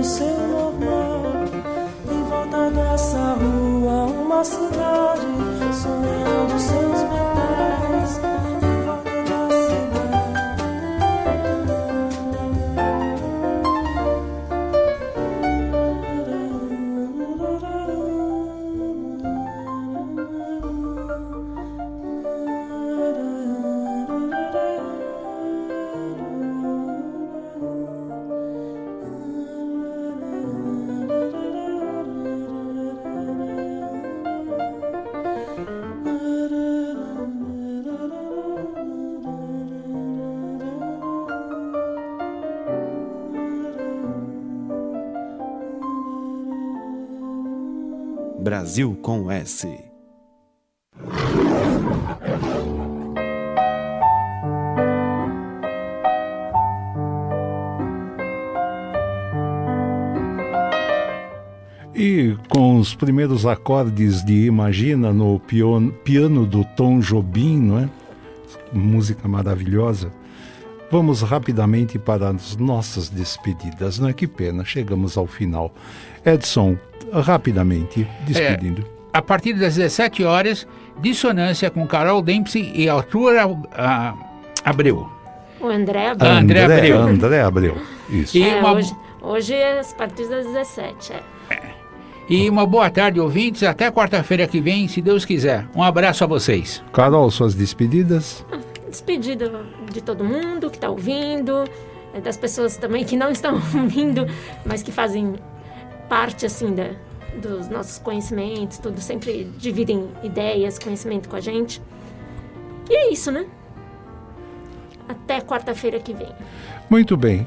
vivendo seu normal. Em volta dessa rua, uma cidade, sonhando seus metais. Brasil com S. E com os primeiros acordes de Imagina no piano, piano do Tom Jobim, não é? Música maravilhosa. Vamos rapidamente para as nossas despedidas, não é? Que pena, chegamos ao final. Edson, rapidamente, despedindo. A partir das 17 horas, dissonância com Carol Dempsey e Arthur ah, Abreu. O André Ah, Abreu. André Abreu. André Abreu, isso. E É, uma, hoje, hoje é a partir das 17. É. e uma boa tarde, ouvintes. Até quarta-feira que vem, se Deus quiser. Um abraço a vocês. Carol, suas despedidas? Despedida de todo mundo que está ouvindo, é, das pessoas também que não estão ouvindo, mas que fazem parte assim da, dos nossos conhecimentos, tudo sempre dividem ideias, conhecimento com a gente. E é isso, né? Até quarta-feira que vem. Muito bem.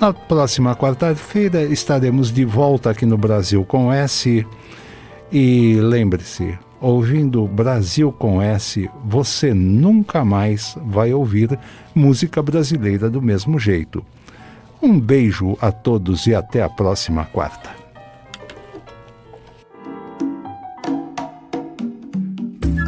Na próxima quarta-feira estaremos de volta aqui no Brasil com S. E lembre-se, ouvindo Brasil com S, você nunca mais vai ouvir música brasileira do mesmo jeito. Um beijo a todos e até a próxima quarta.